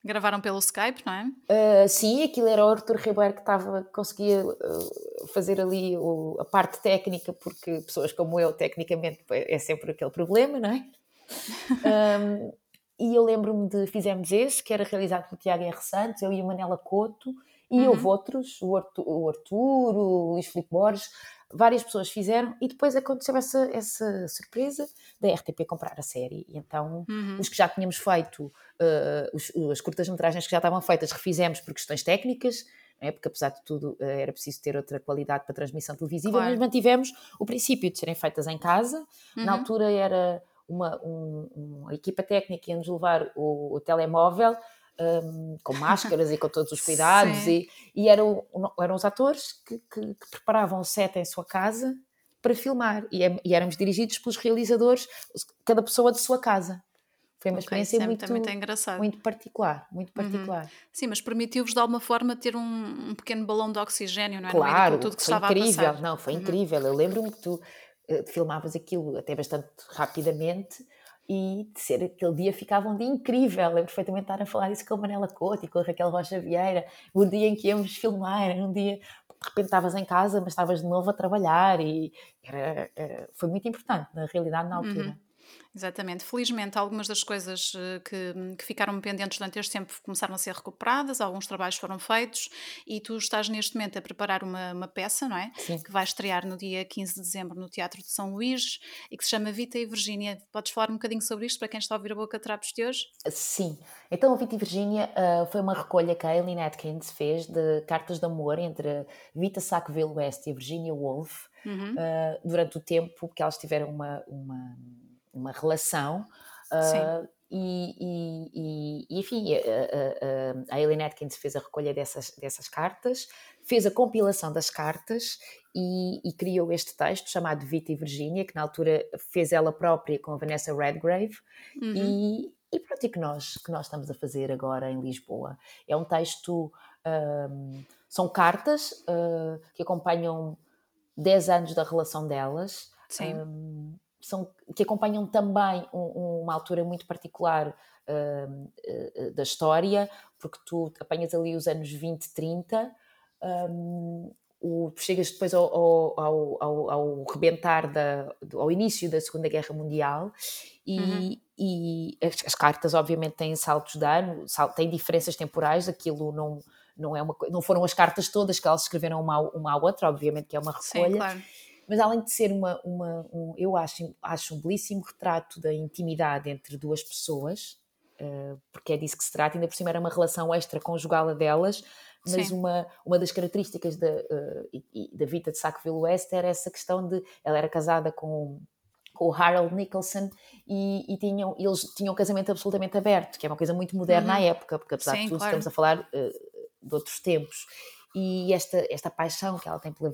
A: Gravaram pelo Skype, não é?
B: Uh, sim, aquilo era o Arthur Ribeiro que estava, conseguia uh, fazer ali o, a parte técnica, porque pessoas como eu, tecnicamente, é sempre aquele problema, não é? um, e eu lembro-me de, fizemos esse, que era realizado pelo Tiago R. Santos, eu e a Manela Couto, e uhum. houve outros, o Arthur, o, Arthur, o Luís Filipe Borges, várias pessoas fizeram e depois aconteceu essa, essa surpresa da RTP comprar a série. E então, uhum. os que já tínhamos feito, uh, os, as curtas-metragens que já estavam feitas, refizemos por questões técnicas, é? porque apesar de tudo uh, era preciso ter outra qualidade para transmissão televisiva, claro. mas mantivemos o princípio de serem feitas em casa. Uhum. Na altura era uma, um, uma equipa técnica ia nos levar o, o telemóvel um, com máscaras e com todos os cuidados, e, e, eram, eram os atores que, que, que, preparavam o set em sua casa para filmar, e, é, e, éramos dirigidos pelos realizadores, cada pessoa de sua casa. Foi uma okay, experiência é muito, muito, muito, particular, muito uhum. particular. Uhum.
A: Sim, mas permitiu-vos de alguma forma ter um, um, pequeno balão de oxigênio, não é?
B: Claro, tudo que foi incrível, não, foi uhum. incrível. Eu lembro-me que tu uh, filmavas aquilo até bastante rapidamente e de ser aquele dia ficava um dia incrível. Lembro perfeitamente estar a falar isso com a Manela Couto e com a Raquel Rocha Vieira, o dia em que íamos filmar, era um dia, de repente estavas em casa, mas estavas de novo a trabalhar e era, era foi muito importante, na realidade, na altura. Uhum.
A: Exatamente. Felizmente, algumas das coisas eh, que, que, ficaram pendentes durante este tempo começaram a ser recuperadas, alguns trabalhos foram feitos e tu estás neste momento a preparar uma, uma peça, não é?
B: Sim.
A: Que vai estrear no dia 15 de dezembro no Teatro de São Luís e que se chama Vita e Virgínia. Podes falar um bocadinho sobre isto para quem está a ouvir a Boca Trapos de hoje?
B: Sim. Então, a Vita e Virgínia uh, foi uma recolha que a Eileen Atkins fez de cartas de amor entre Vita Sackville West e Virginia Woolf uhum. uh, durante o tempo que elas tiveram uma, uma uma relação. Uh, e, e, e, enfim, a, a, a Eileen Atkins fez a recolha dessas, dessas cartas, fez a compilação das cartas e, e, criou este texto chamado Vita e Virginia, que na altura fez ela própria com a Vanessa Redgrave, uhum. e, e pronto, e que nós, que nós estamos a fazer agora em Lisboa. É um texto, um, são cartas uh, que acompanham 10 anos da relação delas, um, são, que acompanham também um, uma altura muito particular uh, da história, porque tu apanhas ali os anos 20, 30, um, o, chegas depois ao, ao, ao, ao rebentar, da, ao início da Segunda Guerra Mundial e, uhum. e as, as, cartas obviamente têm saltos de ano, sal, têm diferenças temporais, aquilo não, não, é uma, não foram as cartas todas que elas escreveram uma, uma à outra, obviamente que é uma recolha. Sim, claro. Mas além de ser uma, uma um, eu acho, acho um belíssimo retrato da intimidade entre duas pessoas, uh, porque é disso que se trata, ainda por cima era uma relação extraconjugal a delas, mas uma, uma das características da, uh, da Vita de Sackville West era essa questão de ela era casada com, com o Harold Nicholson e, e tinham, eles tinham um casamento absolutamente aberto, que é uma coisa muito moderna uhum. à época, porque apesar Sim, de tudo claro. estamos a falar uh, de outros tempos e esta, esta paixão que ela tem pela,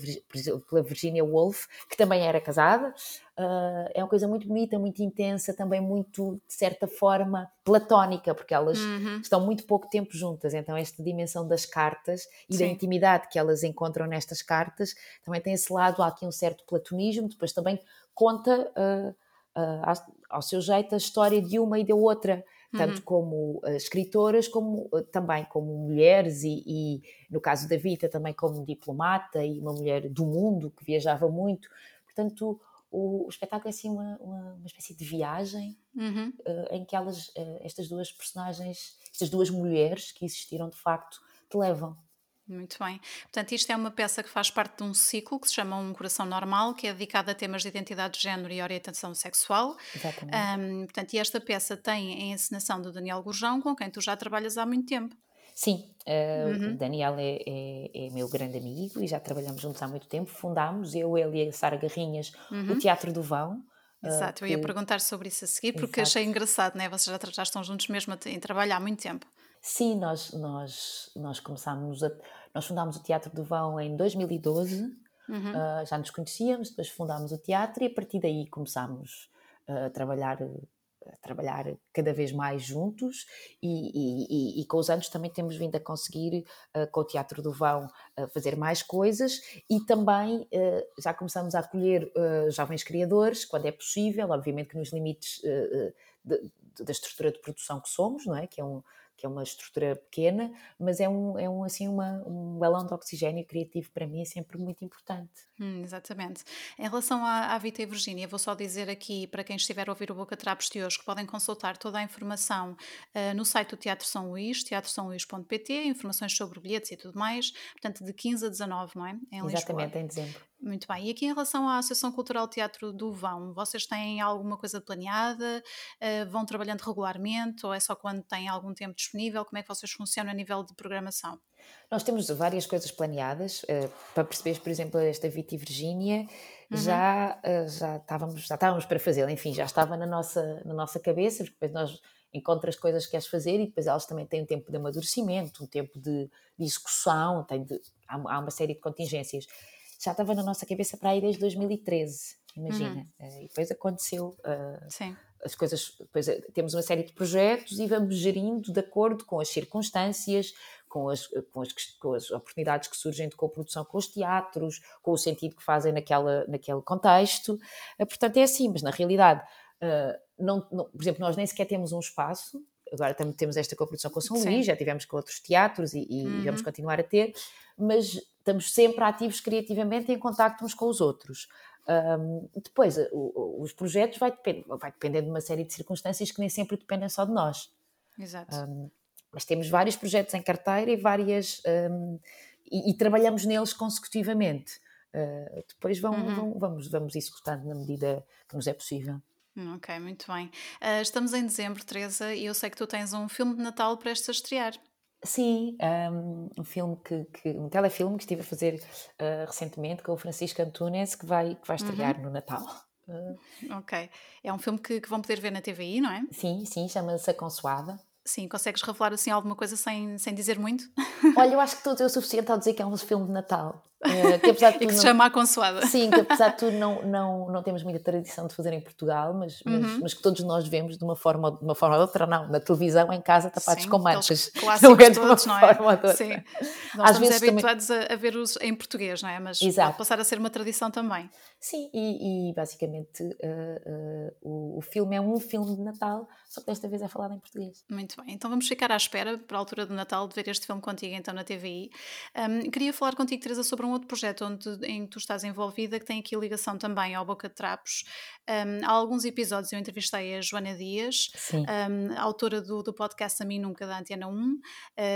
B: pela Virginia Woolf, que também era casada, uh, é uma coisa muito bonita, muito intensa, também muito, de certa forma, platónica, porque elas uhum. estão muito pouco tempo juntas, então esta dimensão das cartas e Sim. da intimidade que elas encontram nestas cartas também tem esse lado, há aqui um certo platonismo, depois também conta uh, uh, ao seu jeito a história de uma e da outra, tanto uhum. como uh, escritoras, como uh, também como mulheres e, e, no caso da Vita, também como diplomata e uma mulher do mundo que viajava muito. Portanto, o, o espetáculo é assim uma, uma, uma espécie de viagem uhum. uh, em que elas, estas duas personagens, estas duas mulheres que existiram de facto, te levam.
A: Muito bem. Portanto, isto é uma peça que faz parte de um ciclo que se chama Um Coração Normal, que é dedicado a temas de identidade de género e orientação sexual. Exatamente. Um, portanto, e esta peça tem a encenação do Daniel Gurjão, com quem tu já trabalhas há muito tempo.
B: Sim, uh, uhum. o Daniel é, é, é, meu grande amigo e já trabalhamos juntos há muito tempo. Fundámos, eu, ele e a Sara Garrinhas, uhum. o Teatro do Vão.
A: Ah, Exato, eu ia perguntar sobre isso a seguir, porque Exato. achei engraçado, né? Vocês já, já estão juntos mesmo em trabalho há muito tempo.
B: Sim, nós, nós, nós começámos a nós fundámos o Teatro do Vão em 2012, uhum. uh, já nos conhecíamos, depois fundámos o teatro e a partir daí começámos uh, a trabalhar a trabalhar cada vez mais juntos e, e, e, com os anos também temos vindo a conseguir uh, com o Teatro do Vão uh, fazer mais coisas e também uh, já começamos a acolher jovens criadores quando é possível, obviamente que nos limites de, da estrutura de produção que somos, não é? Que é um, que é uma estrutura pequena, mas é um, é um assim uma, um balão de oxigênio criativo para mim é sempre muito importante.
A: Hum, exatamente. Em relação à, à Vita e Virgínia, vou só dizer aqui para quem estiver a ouvir o Boca Trapos de hoje que podem consultar toda a informação uh, no site do Teatro São Luís, teatrosaoluís.pt, informações sobre bilhetes e tudo mais, portanto de 15 a 19, não é?
B: Em Exatamente, Lisboa. em dezembro.
A: Muito bem. E aqui em relação à Associação Cultural Teatro do Vão, vocês têm alguma coisa planeada? Uh, vão trabalhando regularmente ou é só quando têm algum tempo disponível? Como é que vocês funcionam a nível de programação?
B: Nós temos várias coisas planeadas. Uh, para perceberes, por exemplo, esta Vita e Virgínia, uhum. já, uh, já, estávamos, já estávamos para fazê-la. Enfim, já estava na nossa, na nossa cabeça, porque depois nós encontras coisas que queres fazer e depois elas também têm um tempo de amadurecimento, um tempo de, execução, tem de, há, há uma série de contingências já estava na nossa cabeça para ir desde 2013, imagina. Uhum. Uh, e depois aconteceu. Uh, as coisas, depois eh, temos uma série de projetos e vamos gerindo de acordo com as circunstâncias, com as, com as, com as oportunidades que surgem de coprodução com os teatros, com o sentido que fazem naquela, naquele contexto. Portanto, é assim, mas na realidade, não, não, por exemplo, nós nem sequer temos um espaço agora também temos esta coprodução com o São Sim. Luís, já tivemos com outros teatros e, e uhum. vamos continuar a ter, mas estamos sempre ativos criativamente em contacto uns com os outros. Um, depois, o, os projetos vai, depend, vai depender de uma série de circunstâncias que nem sempre dependem só de nós.
A: Exato.
B: Um, mas temos vários projetos em carteira e várias um, e, e, trabalhamos neles consecutivamente. Uh, depois vão, uhum. vão, vamos, vamos executando na medida que nos é possível.
A: Hum, ok, muito bem. Uh, estamos em dezembro, Teresa, e eu sei que tu tens um filme de Natal prestes a estrear.
B: Sim, um, um filme que, que, um telefilme que estive a fazer uh, recentemente com o Francisco Antunes que vai, que vai estrear uhum. no Natal. Uh,
A: ok. É um filme que, que, vão poder ver na TVI, não é?
B: Sim, sim, chama-se A Consoada.
A: Sim, consegues revelar assim alguma coisa sem, sem dizer muito?
B: Olha, eu acho que estou a dizer o suficiente ao dizer que é um filme de Natal.
A: Uh, que apesar de tudo, e que se chama a consoada.
B: Sim, que apesar de tudo não, não, não temos muita tradição de fazer em Portugal, mas, mas, uhum. mas, que todos nós vemos de uma forma, de uma forma ou outra, não, na televisão, em casa, tapados Sim, com manchas.
A: Não é de uma todos, forma não é? ou outra. Sim. Nós Às estamos habituados também... a, a ver-os em português, não é? Mas Exato. pode passar a ser uma tradição também.
B: Sim, e, e basicamente uh, uh, o, o, filme é um filme de Natal, só que desta vez é falado em português.
A: Muito bem, então vamos ficar à espera para a altura do Natal de ver este filme contigo então na TVI. Um, queria falar contigo, Teresa, sobre um outro projeto onde, em que tu estás envolvida, que tem aqui ligação também ao Boca de Trapos. Um, há alguns episódios eu entrevistei a Joana Dias, um, autora do, do podcast A Mim Nunca da Antena 1, uh,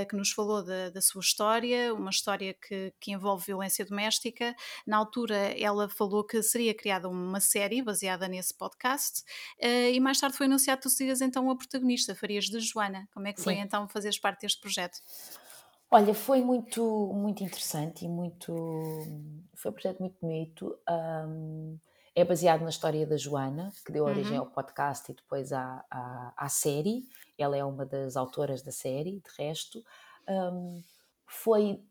A: que nos falou da, da sua história, uma história que, que envolve violência doméstica. Na altura ela falou que seria criada uma série baseada nesse podcast uh, e mais tarde foi anunciado que tu serias então a protagonista, farias de Joana. Como é que foi Sim. então fazeres parte deste projeto?
B: Olha, foi muito, muito interessante e muito. Foi um projeto muito bonito. Um, é baseado na história da Joana, que deu origem uhum. ao podcast e depois à, à, à, série. Ela é uma das autoras da série, de resto. Um, foi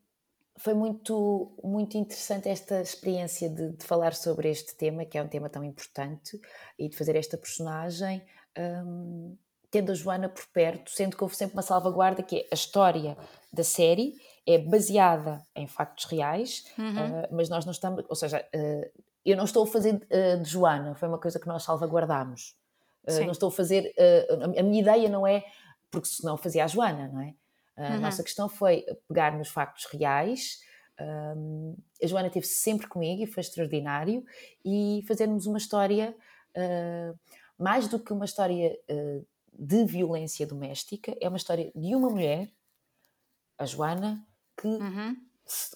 B: foi muito, muito interessante esta experiência de, de, falar sobre este tema, que é um tema tão importante, e de fazer esta personagem, um, tendo a Joana por perto, sendo que houve sempre uma salvaguarda, que é a história da série é baseada em factos reais, uhum. uh, mas nós não estamos, ou seja, uh, eu não estou a fazer uh, de Joana, foi uma coisa que nós salvaguardamos. não estou a fazer, a minha ideia não é, porque senão fazia a Joana, não é? A uhum. nossa questão foi pegar nos factos reais. Um, a Joana esteve sempre comigo e foi extraordinário. E fazermos uma história, mais do que uma história de violência doméstica, é uma história de uma mulher, a Joana, que. Uhum.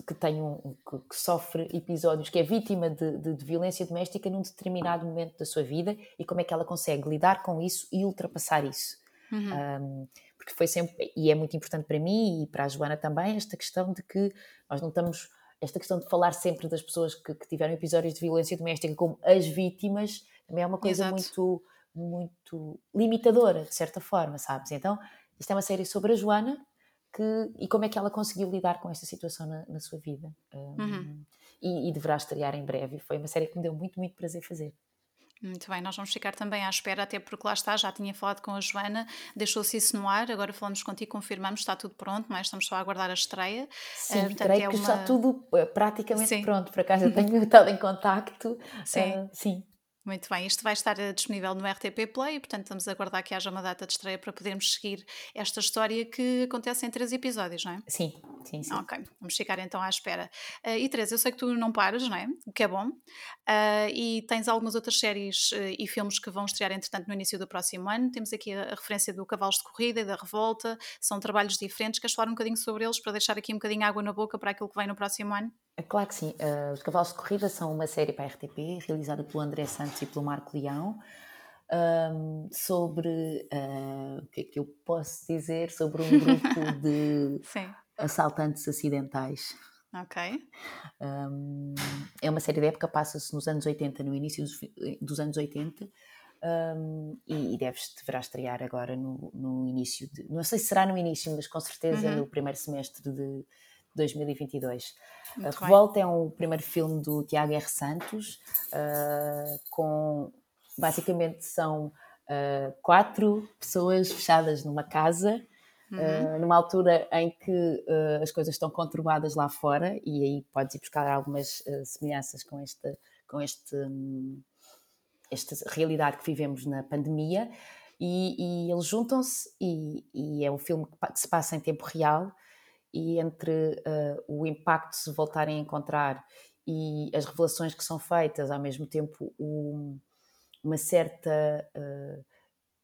B: Que, tem um, que, que, sofre episódios, que é vítima de, de, de violência doméstica num determinado momento da sua vida e como é que ela consegue lidar com isso e ultrapassar isso. Uhum. Um, porque foi sempre, e é muito importante para mim e para a Joana também, esta questão de que nós não estamos, esta questão de falar sempre das pessoas que, que tiveram episódios de violência doméstica como as vítimas, também é uma coisa Exato. muito, muito limitadora, de certa forma, sabes? Então, isto é uma série sobre a Joana que, e como é que ela conseguiu lidar com esta situação na, na sua vida. Um, uhum. e, e deverá estrear em breve. Foi uma série que me deu muito, muito prazer fazer.
A: Muito bem, nós vamos ficar também à espera, até porque lá está, já tinha falado com a Joana, deixou-se isso no ar, agora falamos contigo, confirmamos, está tudo pronto, mas estamos só a aguardar a estreia.
B: Sim, uh, portanto, creio é que uma... está tudo eh, praticamente sim. pronto, por acaso eu tenho estado em contacto.
A: Sim. Uh, sim. Muito bem, isto vai estar eh, disponível no RTP Play portanto, vamos aguardar que haja uma data de estreia para podermos seguir esta história que acontece em três episódios, não é?
B: Sim, sim, sim.
A: Ok, vamos ficar então à espera. Uh, e Teresa, eu sei que tu não paras, não é? O que é bom. Uh, e tens algumas outras séries uh, e filmes que vão estrear, entretanto, no início do próximo ano. Temos aqui a, a, referência do Cavalos de Corrida e da Revolta. São trabalhos diferentes. Queres falar um bocadinho sobre eles para deixar aqui um bocadinho água na boca para aquilo que vem no próximo ano?
B: Claro que sim. Os Cavalos de Corrida são uma série para a RTP, realizada pelo André Santos e pelo Marco Leão, um, sobre uh, o que é que eu posso dizer sobre um grupo de assaltantes acidentais.
A: Ok.
B: Um, é uma série de época, passa-se nos anos 80, no início dos, dos anos 80. Um, e, e deves, deverá estrear agora no, no, início de, não sei se será no início, mas com certeza uhum. no primeiro semestre de, 2022. Muito a Revolta bem. é o primeiro filme do Tiago R. Santos, uh, com basicamente são uh, quatro pessoas fechadas numa casa. Uhum. Uh, numa altura em que as coisas estão conturbadas lá fora, e aí podes ir buscar algumas semelhanças com, esta, com este, um, esta realidade que vivemos na pandemia, e, e eles juntam-se, e, e, é um filme que se passa em tempo real, e entre uh, o impacto de se voltarem a encontrar e as revelações que são feitas, ao mesmo tempo um, uma certa. Uh,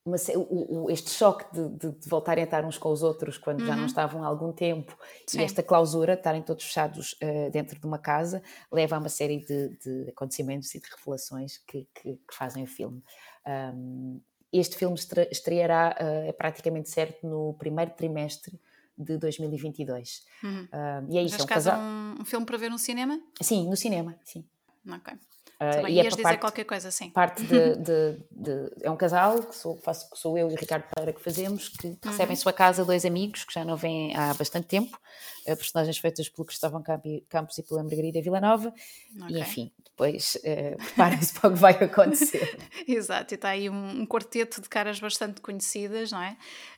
B: uma, o, o, este choque de, de, de, voltarem a estar uns com os outros quando uhum. já não uhum. estavam há algum tempo Sim. e esta clausura, estarem todos fechados uh, dentro de uma casa, leva a uma série de, de acontecimentos e de revelações que, que, que fazem o filme. Um, este filme estreará, uh, é praticamente certo, no primeiro trimestre de 2022. Uhum. Uh, e é isso.
A: Neste é um, caso, casal... um, um filme para ver no cinema?
B: Sim, no cinema, sim.
A: Ok. Uh, e é dizer parte, qualquer coisa, sim.
B: Parte de, de, de, É um casal, que sou, faço, que sou eu e o Ricardo Pereira que fazemos, que uhum. recebem em sua casa dois amigos que já não vêm há bastante tempo, uh, personagens feitas pelo Cristóvão Campos e pela Margarida Villanova, okay. e enfim, depois uh, preparem-se para o que vai acontecer.
A: Exato, e está aí um, um, quarteto de caras bastante conhecidas, não é?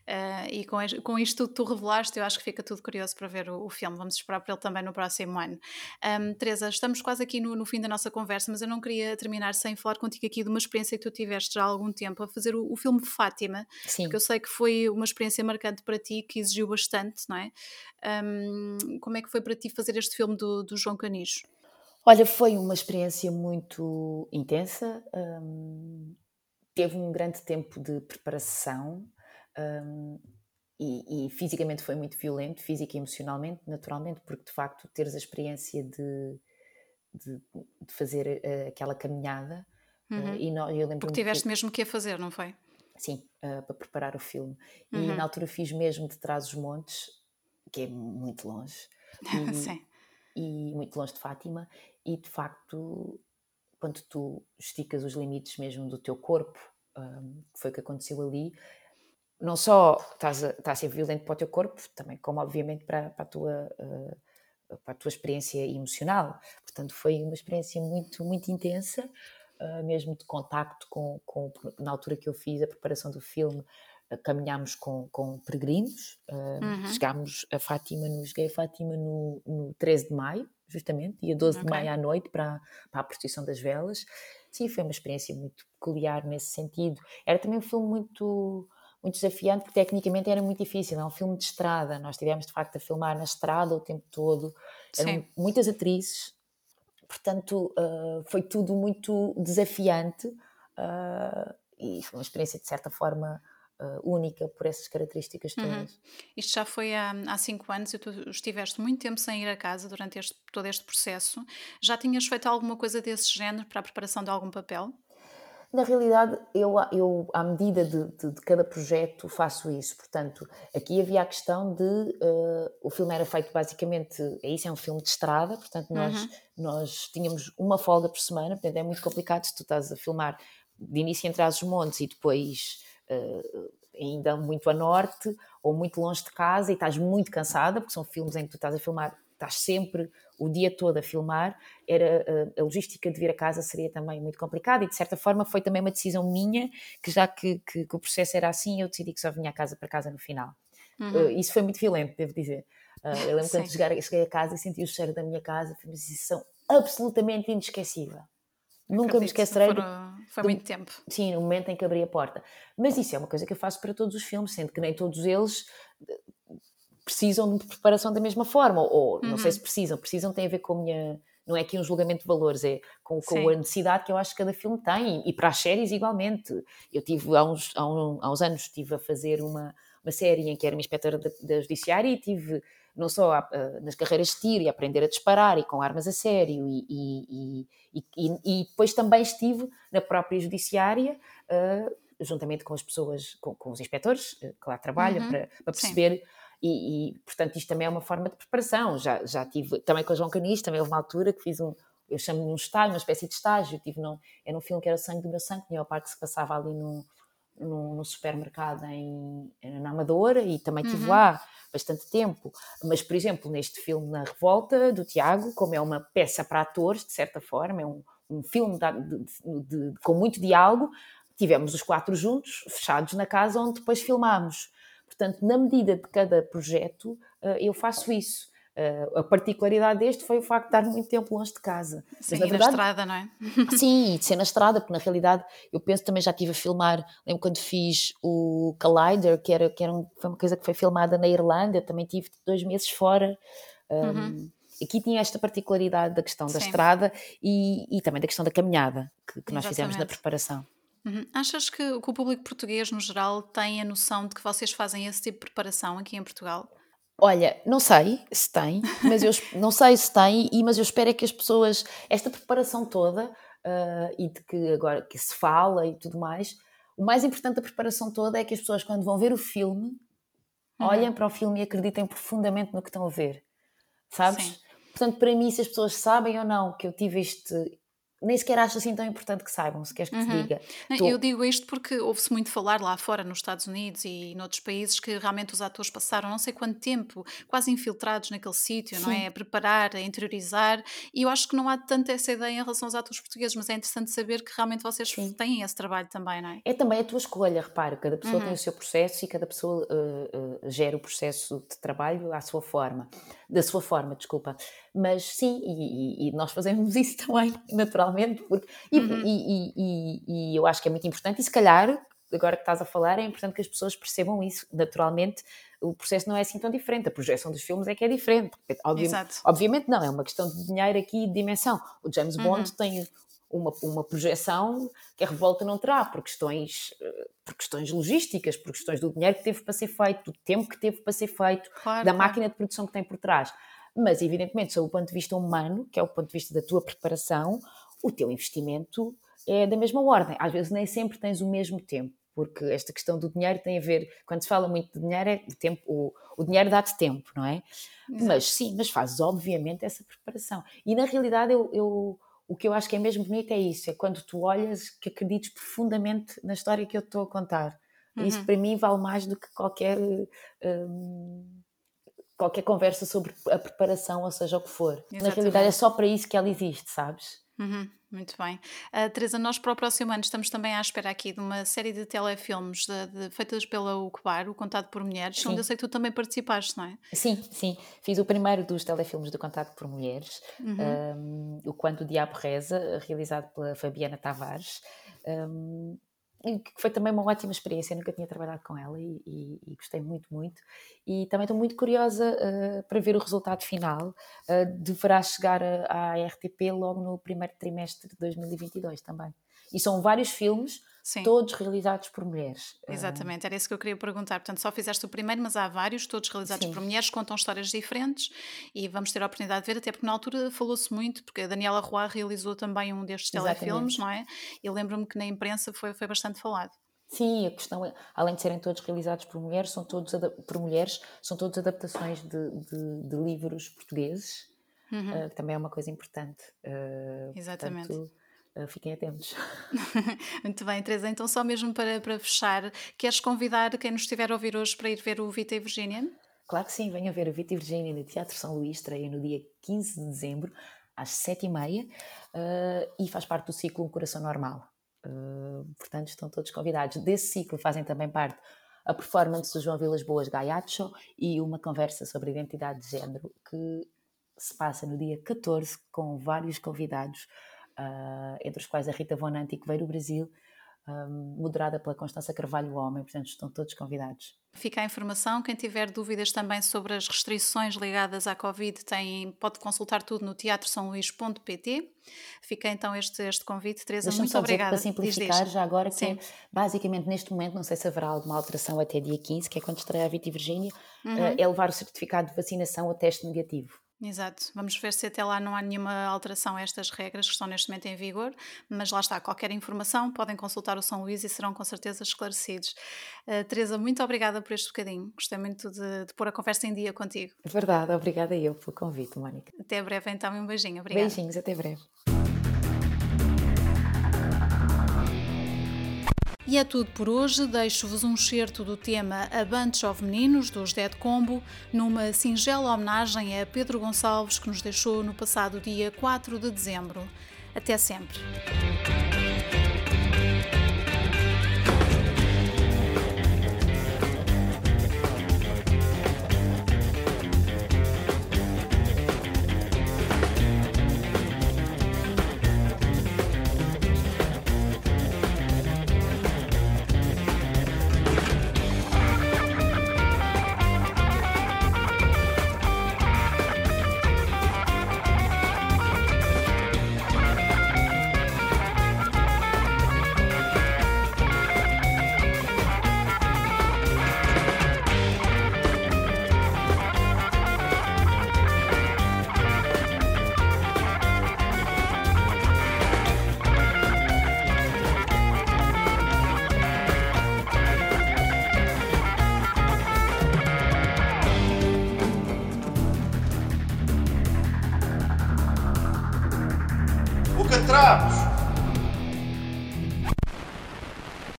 A: Uh, e com, com isto tudo tu revelaste, eu acho que fica tudo curioso para ver o, o filme. Vamos esperar por ele também no próximo ano. Um, Teresa, estamos quase aqui no, no, fim da nossa conversa, mas eu não queria terminar sem falar contigo aqui de uma experiência que tu tiveste já há algum tempo a fazer o, o filme Fátima, Sim. porque eu sei que foi uma experiência marcante para ti, que exigiu bastante, não é? Um, como é que foi para ti fazer este filme do, do João Canijo?
B: Olha, foi uma experiência muito intensa, um, teve um grande tempo de preparação um, e, e, fisicamente foi muito violento, física e emocionalmente, naturalmente, porque de facto teres a experiência de, de, de fazer uh, aquela caminhada.
A: Eh, uhum. Uh, e não, eu lembro porque tiveste que... mesmo que a fazer, não foi?
B: Sim, uh, para preparar o filme. Uhum. E na altura fiz mesmo de trás os montes, que é muito longe. E, Sim. e muito longe de Fátima, e de facto, quando tu esticas os limites mesmo do teu corpo, um, que foi o que aconteceu ali, não só estás a, estás a ser violento para o teu corpo, também como obviamente para, para, a, tua, uh, para a tua experiência emocional. Portanto, foi uma experiência muito, muito intensa, uh, mesmo de contacto com, com, na altura que eu fiz a preparação do filme, uh, caminhámos com, com peregrinos, uhum. chegámos a Fátima, no, cheguei a Fátima no, no 13 de maio, justamente, dia 12 okay. de maio à noite, para, para a procissão das velas. Sim, foi uma experiência muito peculiar nesse sentido. Era também um filme muito muito desafiante, porque tecnicamente era muito difícil. É um filme de estrada. Nós tivemos de facto a filmar na estrada o tempo todo. Eram Sim. muitas atrizes, portanto, uh, foi tudo muito desafiante uh, e foi uma experiência de certa forma uh, única por essas características uhum. todas. Uhum.
A: Isto já foi há, há cinco anos e tu estiveste muito tempo sem ir a casa durante este, todo este processo. Já tinhas feito alguma coisa desse género para a preparação de algum papel?
B: Na realidade, eu, eu à medida de, de, de, cada projeto, faço isso. Portanto, aqui havia a questão de. Uh, o filme era feito basicamente. É isso, é um filme de estrada, portanto, nós, uhum. nós tínhamos uma folga por semana, portanto, é muito complicado se tu estás a filmar de início entre os montes e depois uh, ainda muito a norte ou muito longe de casa e estás muito cansada, porque são filmes em que tu estás a filmar, estás sempre o dia todo a filmar, era eh, a logística de vir a casa seria também muito complicada e de certa forma foi também uma decisão minha, que já que, que, que o processo era assim, eu decidi que só vinha a casa para casa no final. Uhum. Uh, isso foi muito violento, devo dizer. Uh, eu lembro quando cheguei, cheguei a casa e senti o cheiro da minha casa, foi uma sensação absolutamente inesquecível. Nunca me esquecerei.
A: Foi do, muito tempo.
B: Sim, no momento em que abri a porta. Mas isso é uma coisa que eu faço para todos os filmes, sendo que nem todos eles eh, precisam de preparação da mesma forma. Ou uhum. não sei se uhum. precisam, precisam tem a ver com a minha. Não é aqui um julgamento de valores, é com, com a necessidade que eu acho que cada filme tem. E para as séries, igualmente. Eu tive, há uns, há, um, há uns anos, estive a fazer uma, uma série em que era uma inspetora da, da Judiciária e tive não só a, a, nas carreiras de tiro e aprender a disparar e com armas a sério e, e, e, e depois também estive na própria judiciária uh, juntamente com as pessoas, com, com os inspectores uh, que lá trabalham uhum. para, para, perceber e, portanto isto também é uma forma de preparação já, já tive também com a João Canis também houve uma altura que fiz um eu chamo-me um estágio, uma espécie de estágio tive num, era um filme que era o sangue do meu sangue tinha a parte que se passava ali no, no, no supermercado em, na Amadora e também estive uhum. lá bastante tempo. Mas, por exemplo, neste filme Na Revolta, do Tiago, como é uma peça para atores, de certa forma, é um, um filme de, de, de, com muito diálogo, tivemos os quatro juntos, fechados na casa, onde depois filmámos. Portanto, na medida de cada projeto, eh, eu faço isso. Uh, a particularidade deste foi o facto de estar muito tempo longe de casa.
A: Sim, Mas, na, verdade, na estrada, não é?
B: sim, e de ser na estrada, porque na realidade eu penso também já estive a filmar, lembro quando fiz o Collider, que, era, que era um, foi uma coisa que foi filmada na Irlanda, também tive dois meses fora. Um, uhum. Aqui tinha esta particularidade da questão da sim. estrada e, e, também da questão da caminhada que, que nós fizemos na preparação.
A: Uhum. Achas que, que o público português, no geral, tem a noção de que vocês fazem esse tipo de preparação aqui em Portugal?
B: Olha, não sei se tem, mas eu não sei se tem, e, mas eu espero é que as pessoas, esta preparação toda, uh, e de que agora que se fala e tudo mais, o mais importante da preparação toda é que as pessoas, quando vão ver o filme, uhum. olhem para o filme e acreditem profundamente no que estão a ver. Sabes? Sim. Portanto, para mim, se as pessoas sabem ou não que eu tive este nem sequer acho assim tão importante que saibam, se queres que uhum. te diga.
A: Não, Tô... Eu digo isto porque ouve-se muito falar lá fora, nos Estados Unidos e noutros países, que realmente os atores passaram não sei quanto tempo, quase infiltrados naquele sítio, não é? A preparar, a interiorizar, e eu acho que não há tanto essa ideia em relação aos atores portugueses, mas é interessante saber que realmente vocês Sim. têm esse trabalho também, não é?
B: É também a tua escolha, repara, cada pessoa uhum. tem o seu processo e cada pessoa uh, uh, gera o processo de trabalho à sua forma, da sua forma, desculpa. Mas sim, e, e, nós fazemos isso também, naturalmente, porque, e, uhum. e, e, eu acho que é muito importante, e se calhar, agora que estás a falar, é importante que as pessoas percebam isso. Naturalmente, o processo não é assim tão diferente, a projeção dos filmes é que é diferente. Obvi obviamente não, é uma questão de dinheiro aqui e de dimensão. O James Bond uhum. tem uma, uma projeção que a revolta não terá, por questões, eh, por questões logísticas, por questões do dinheiro que teve para ser feito, do tempo que teve para ser feito, claro, da claro. máquina de produção que tem por trás. Mas, evidentemente, sob o ponto de vista humano, que é o ponto de vista da tua preparação, o teu investimento é da mesma ordem. Às vezes nem sempre tens o mesmo tempo, porque esta questão do dinheiro tem a ver, quando se fala muito de dinheiro, é o, tempo, o, o dinheiro dá-te tempo, não é? Exato. Mas sim, mas fazes obviamente essa preparação. E na realidade eu, eu, o que eu acho que é mesmo bonito é isso, é quando tu olhas que acredites profundamente na história que eu estou a contar. Uhum. Isso para mim vale mais do que qualquer... Hum, qualquer conversa sobre a preparação, ou seja, o que for. Exatamente. Na realidade é só para isso que ela existe, sabes?
A: Uhum, muito bem. Uh, Teresa, nós para o próximo ano estamos também à espera aqui de uma série de telefilmes de, de, feitas pela UCBAR, o Contado por Mulheres, sim. onde eu sei que tu também participaste, não é?
B: Sim, sim. Fiz o primeiro dos telefilmes do Contado por Mulheres, uhum. um, o Quando o Diabo Reza, realizado pela Fabiana Tavares. Um, que foi também uma ótima experiência, eu nunca tinha trabalhado com ela e, e, e gostei muito, muito. E também estou muito curiosa uh, para ver o resultado final. Uh, deverá chegar à RTP logo no primeiro trimestre de 2022 também. E são vários filmes Sim. todos realizados por mulheres.
A: Exatamente, era isso que eu queria perguntar. Portanto, só fizeste o primeiro, mas há vários, todos realizados Sim. por mulheres, contam histórias diferentes e vamos ter a oportunidade de ver, até porque na altura falou-se muito, porque a Daniela Roy realizou também um destes telefilmes, não é? E lembro-me que na imprensa foi, foi bastante falado.
B: Sim, a questão é, além de serem todos realizados por mulheres, são todos por mulheres, são todos adaptações de, de, de livros portugueses, uhum. uh, que também é uma coisa importante. Uh,
A: Exatamente. Portanto,
B: fiquem atentos.
A: Muito bem, Teresa. Então, só mesmo para, para fechar, queres convidar quem nos estiver a ouvir hoje para ir ver o Vita e Virginia?
B: Claro que sim, venha ver o Vita e Virginia no Teatro São Luís, estreia no dia 15 de dezembro, às 7h30, uh, e faz parte do ciclo Um Coração Normal. Uh, portanto, estão todos convidados. Desse ciclo fazem também parte a performance do João Vilas Boas Gaiacho e uma conversa sobre identidade de género que se passa no dia 14 com vários convidados uh, entre os quais a Rita Von Anti, que veio do Brasil, um, moderada pela Constança Carvalho Homem, portanto estão todos convidados.
A: Fica a informação, quem tiver dúvidas também sobre as restrições ligadas à Covid tem, pode consultar tudo no teatrosaoluís.pt. Fica então este, este convite, Teresa, muito só obrigada.
B: Para simplificar, diz, diz. já agora, que é, basicamente neste momento, não sei se haverá alguma alteração até dia 15, que é quando estreia a Vita e Virgínia, uhum. uh, é levar o certificado de vacinação a teste negativo.
A: Exato. Vamos ver se até lá não há nenhuma alteração a estas regras que estão neste momento em vigor, mas lá está, qualquer informação podem consultar o São Luís e serão com certeza esclarecidos. Uh, Teresa, muito obrigada por este bocadinho. Gostei muito de, de pôr a conversa em dia contigo.
B: Verdade, obrigada eu pelo convite, Mónica.
A: Até breve então e um beijinho. Obrigada.
B: Beijinhos, até breve.
A: E é tudo por hoje. Deixo-vos um certo do tema A Bunch of Meninos, dos Dead Combo, numa singela homenagem a Pedro Gonçalves, que nos deixou no passado dia 4 de dezembro. Até sempre.